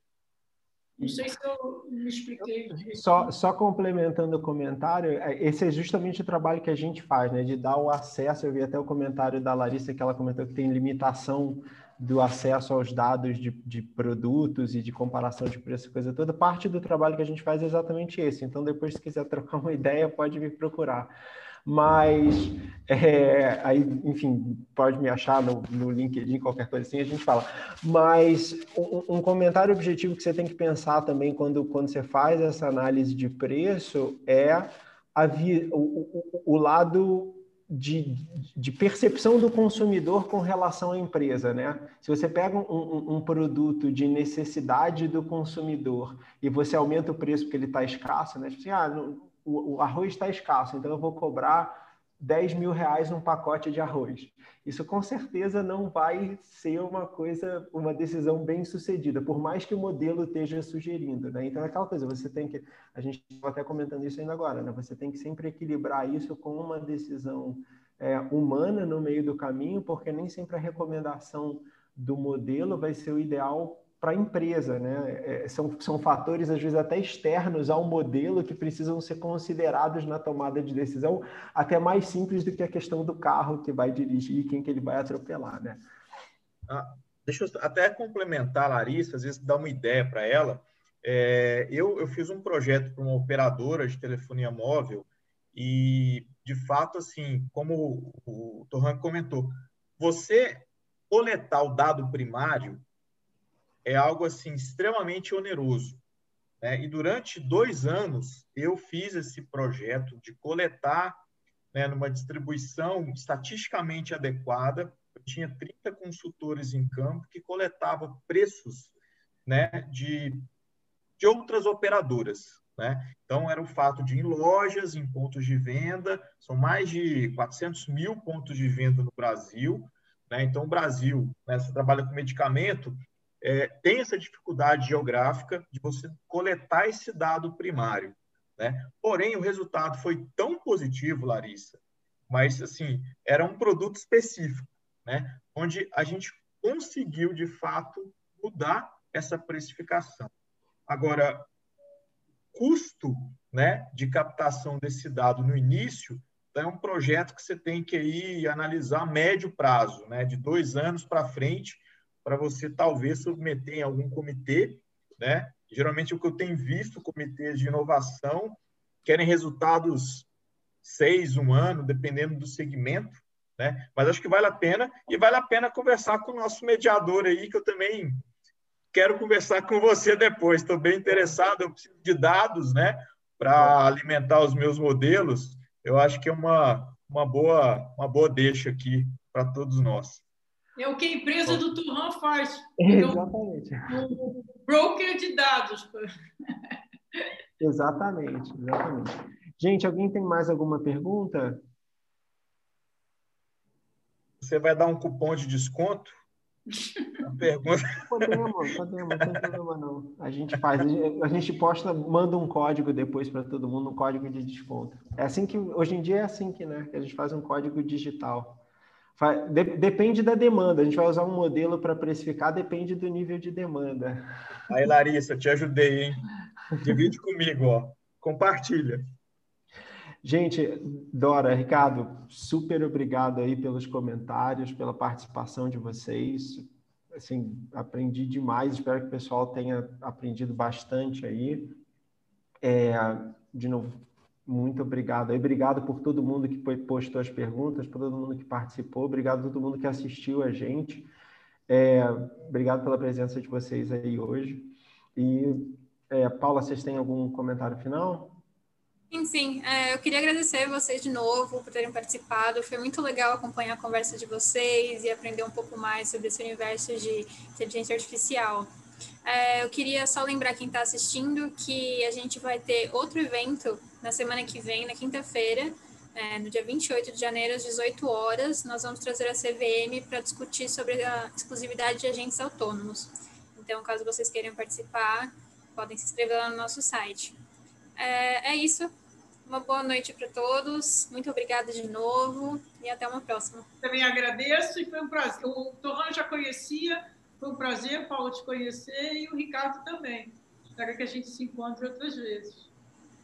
Não sei se eu me expliquei. Só, só complementando o comentário, é, esse é justamente o trabalho que a gente faz, né? De dar o acesso. Eu vi até o comentário da Larissa que ela comentou que tem limitação do acesso aos dados de, de produtos e de comparação de preço, coisa toda. Parte do trabalho que a gente faz é exatamente esse. Então, depois, se quiser trocar uma ideia, pode vir procurar mas é, aí, enfim, pode me achar no, no, LinkedIn, qualquer coisa assim, a gente fala. Mas um, um, comentário objetivo que você tem que pensar também quando, quando você faz essa análise de preço é a vi, o, o, o lado de, de, percepção do consumidor com relação à empresa, né? Se você pega um, um, produto de necessidade do consumidor e você aumenta o preço porque ele está escasso, né? Tipo assim, ah, não, o, o arroz está escasso, então eu vou cobrar 10 mil reais num pacote de arroz. Isso com certeza não vai ser uma coisa, uma decisão bem sucedida, por mais que o modelo esteja sugerindo, né? Então é aquela coisa, você tem que, a gente está até comentando isso ainda agora, né? Você tem que sempre equilibrar isso com uma decisão é, humana no meio do caminho, porque nem sempre a recomendação do modelo vai ser o ideal para a empresa, né? É, são, são fatores, às vezes, até externos ao modelo que precisam ser considerados na tomada de decisão, até mais simples do que a questão do carro que vai dirigir e quem que ele vai atropelar, né? Ah, deixa eu até complementar, Larissa, às vezes dar uma ideia para ela. É, eu, eu fiz um projeto para uma operadora de telefonia móvel e, de fato, assim, como o Torran comentou, você coletar o dado primário é algo assim extremamente oneroso. Né? E durante dois anos eu fiz esse projeto de coletar né, numa distribuição estatisticamente adequada. Eu tinha 30 consultores em campo que coletavam preços né, de, de outras operadoras. Né? Então, era o fato de, em lojas, em pontos de venda, são mais de 400 mil pontos de venda no Brasil. Né? Então, o Brasil, né, você trabalha com medicamento, é, tem essa dificuldade geográfica de você coletar esse dado primário. Né? Porém, o resultado foi tão positivo, Larissa, mas assim era um produto específico, né? onde a gente conseguiu de fato mudar essa precificação. Agora, custo né, de captação desse dado no início é um projeto que você tem que ir analisar a médio prazo, né, de dois anos para frente, para você talvez submeter em algum comitê, né? Geralmente o que eu tenho visto, comitês de inovação querem resultados seis, um ano, dependendo do segmento, né? Mas acho que vale a pena e vale a pena conversar com o nosso mediador aí, que eu também quero conversar com você depois. Estou bem interessado, eu preciso de dados, né? Para alimentar os meus modelos. Eu acho que é uma, uma boa uma boa deixa aqui para todos nós. É o que a empresa do Turran faz. Exatamente. O broker de dados. Exatamente, exatamente. Gente, alguém tem mais alguma pergunta? Você vai dar um cupom de desconto? A pergunta. Podemos, podemos, não tem problema não. A gente faz, a gente posta, manda um código depois para todo mundo, um código de desconto. É assim que hoje em dia é assim que, né, que a gente faz um código digital. Depende da demanda. A gente vai usar um modelo para precificar, depende do nível de demanda. Aí, Larissa, te ajudei, hein? Divide comigo, ó. Compartilha. Gente, Dora, Ricardo, super obrigado aí pelos comentários, pela participação de vocês. Assim, aprendi demais. Espero que o pessoal tenha aprendido bastante aí. É, de novo, muito obrigado. E obrigado por todo mundo que postou as perguntas, por todo mundo que participou, obrigado a todo mundo que assistiu a gente. É, obrigado pela presença de vocês aí hoje. E, é, Paula, vocês têm algum comentário final? Sim, sim. É, eu queria agradecer vocês de novo por terem participado. Foi muito legal acompanhar a conversa de vocês e aprender um pouco mais sobre esse universo de inteligência artificial. É, eu queria só lembrar quem está assistindo que a gente vai ter outro evento na semana que vem, na quinta-feira, é, no dia 28 de janeiro, às 18 horas. Nós vamos trazer a CVM para discutir sobre a exclusividade de agentes autônomos. Então, caso vocês queiram participar, podem se inscrever lá no nosso site. É, é isso. Uma boa noite para todos. Muito obrigada de novo e até uma próxima. Também agradeço e foi um prazer. O Torran já conhecia, foi um prazer, Paulo, te conhecer e o Ricardo também. Espero que a gente se encontre outras vezes.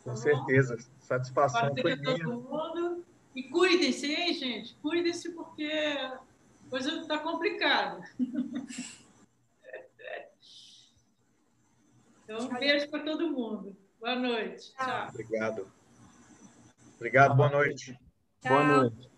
Com tá certeza. Satisfação foi minha. todo mundo. E cuidem-se, hein, gente? Cuidem-se porque a coisa está complicada. Então, um beijo para todo mundo. Boa noite. Tchau. Obrigado. Obrigado, boa noite. Boa noite.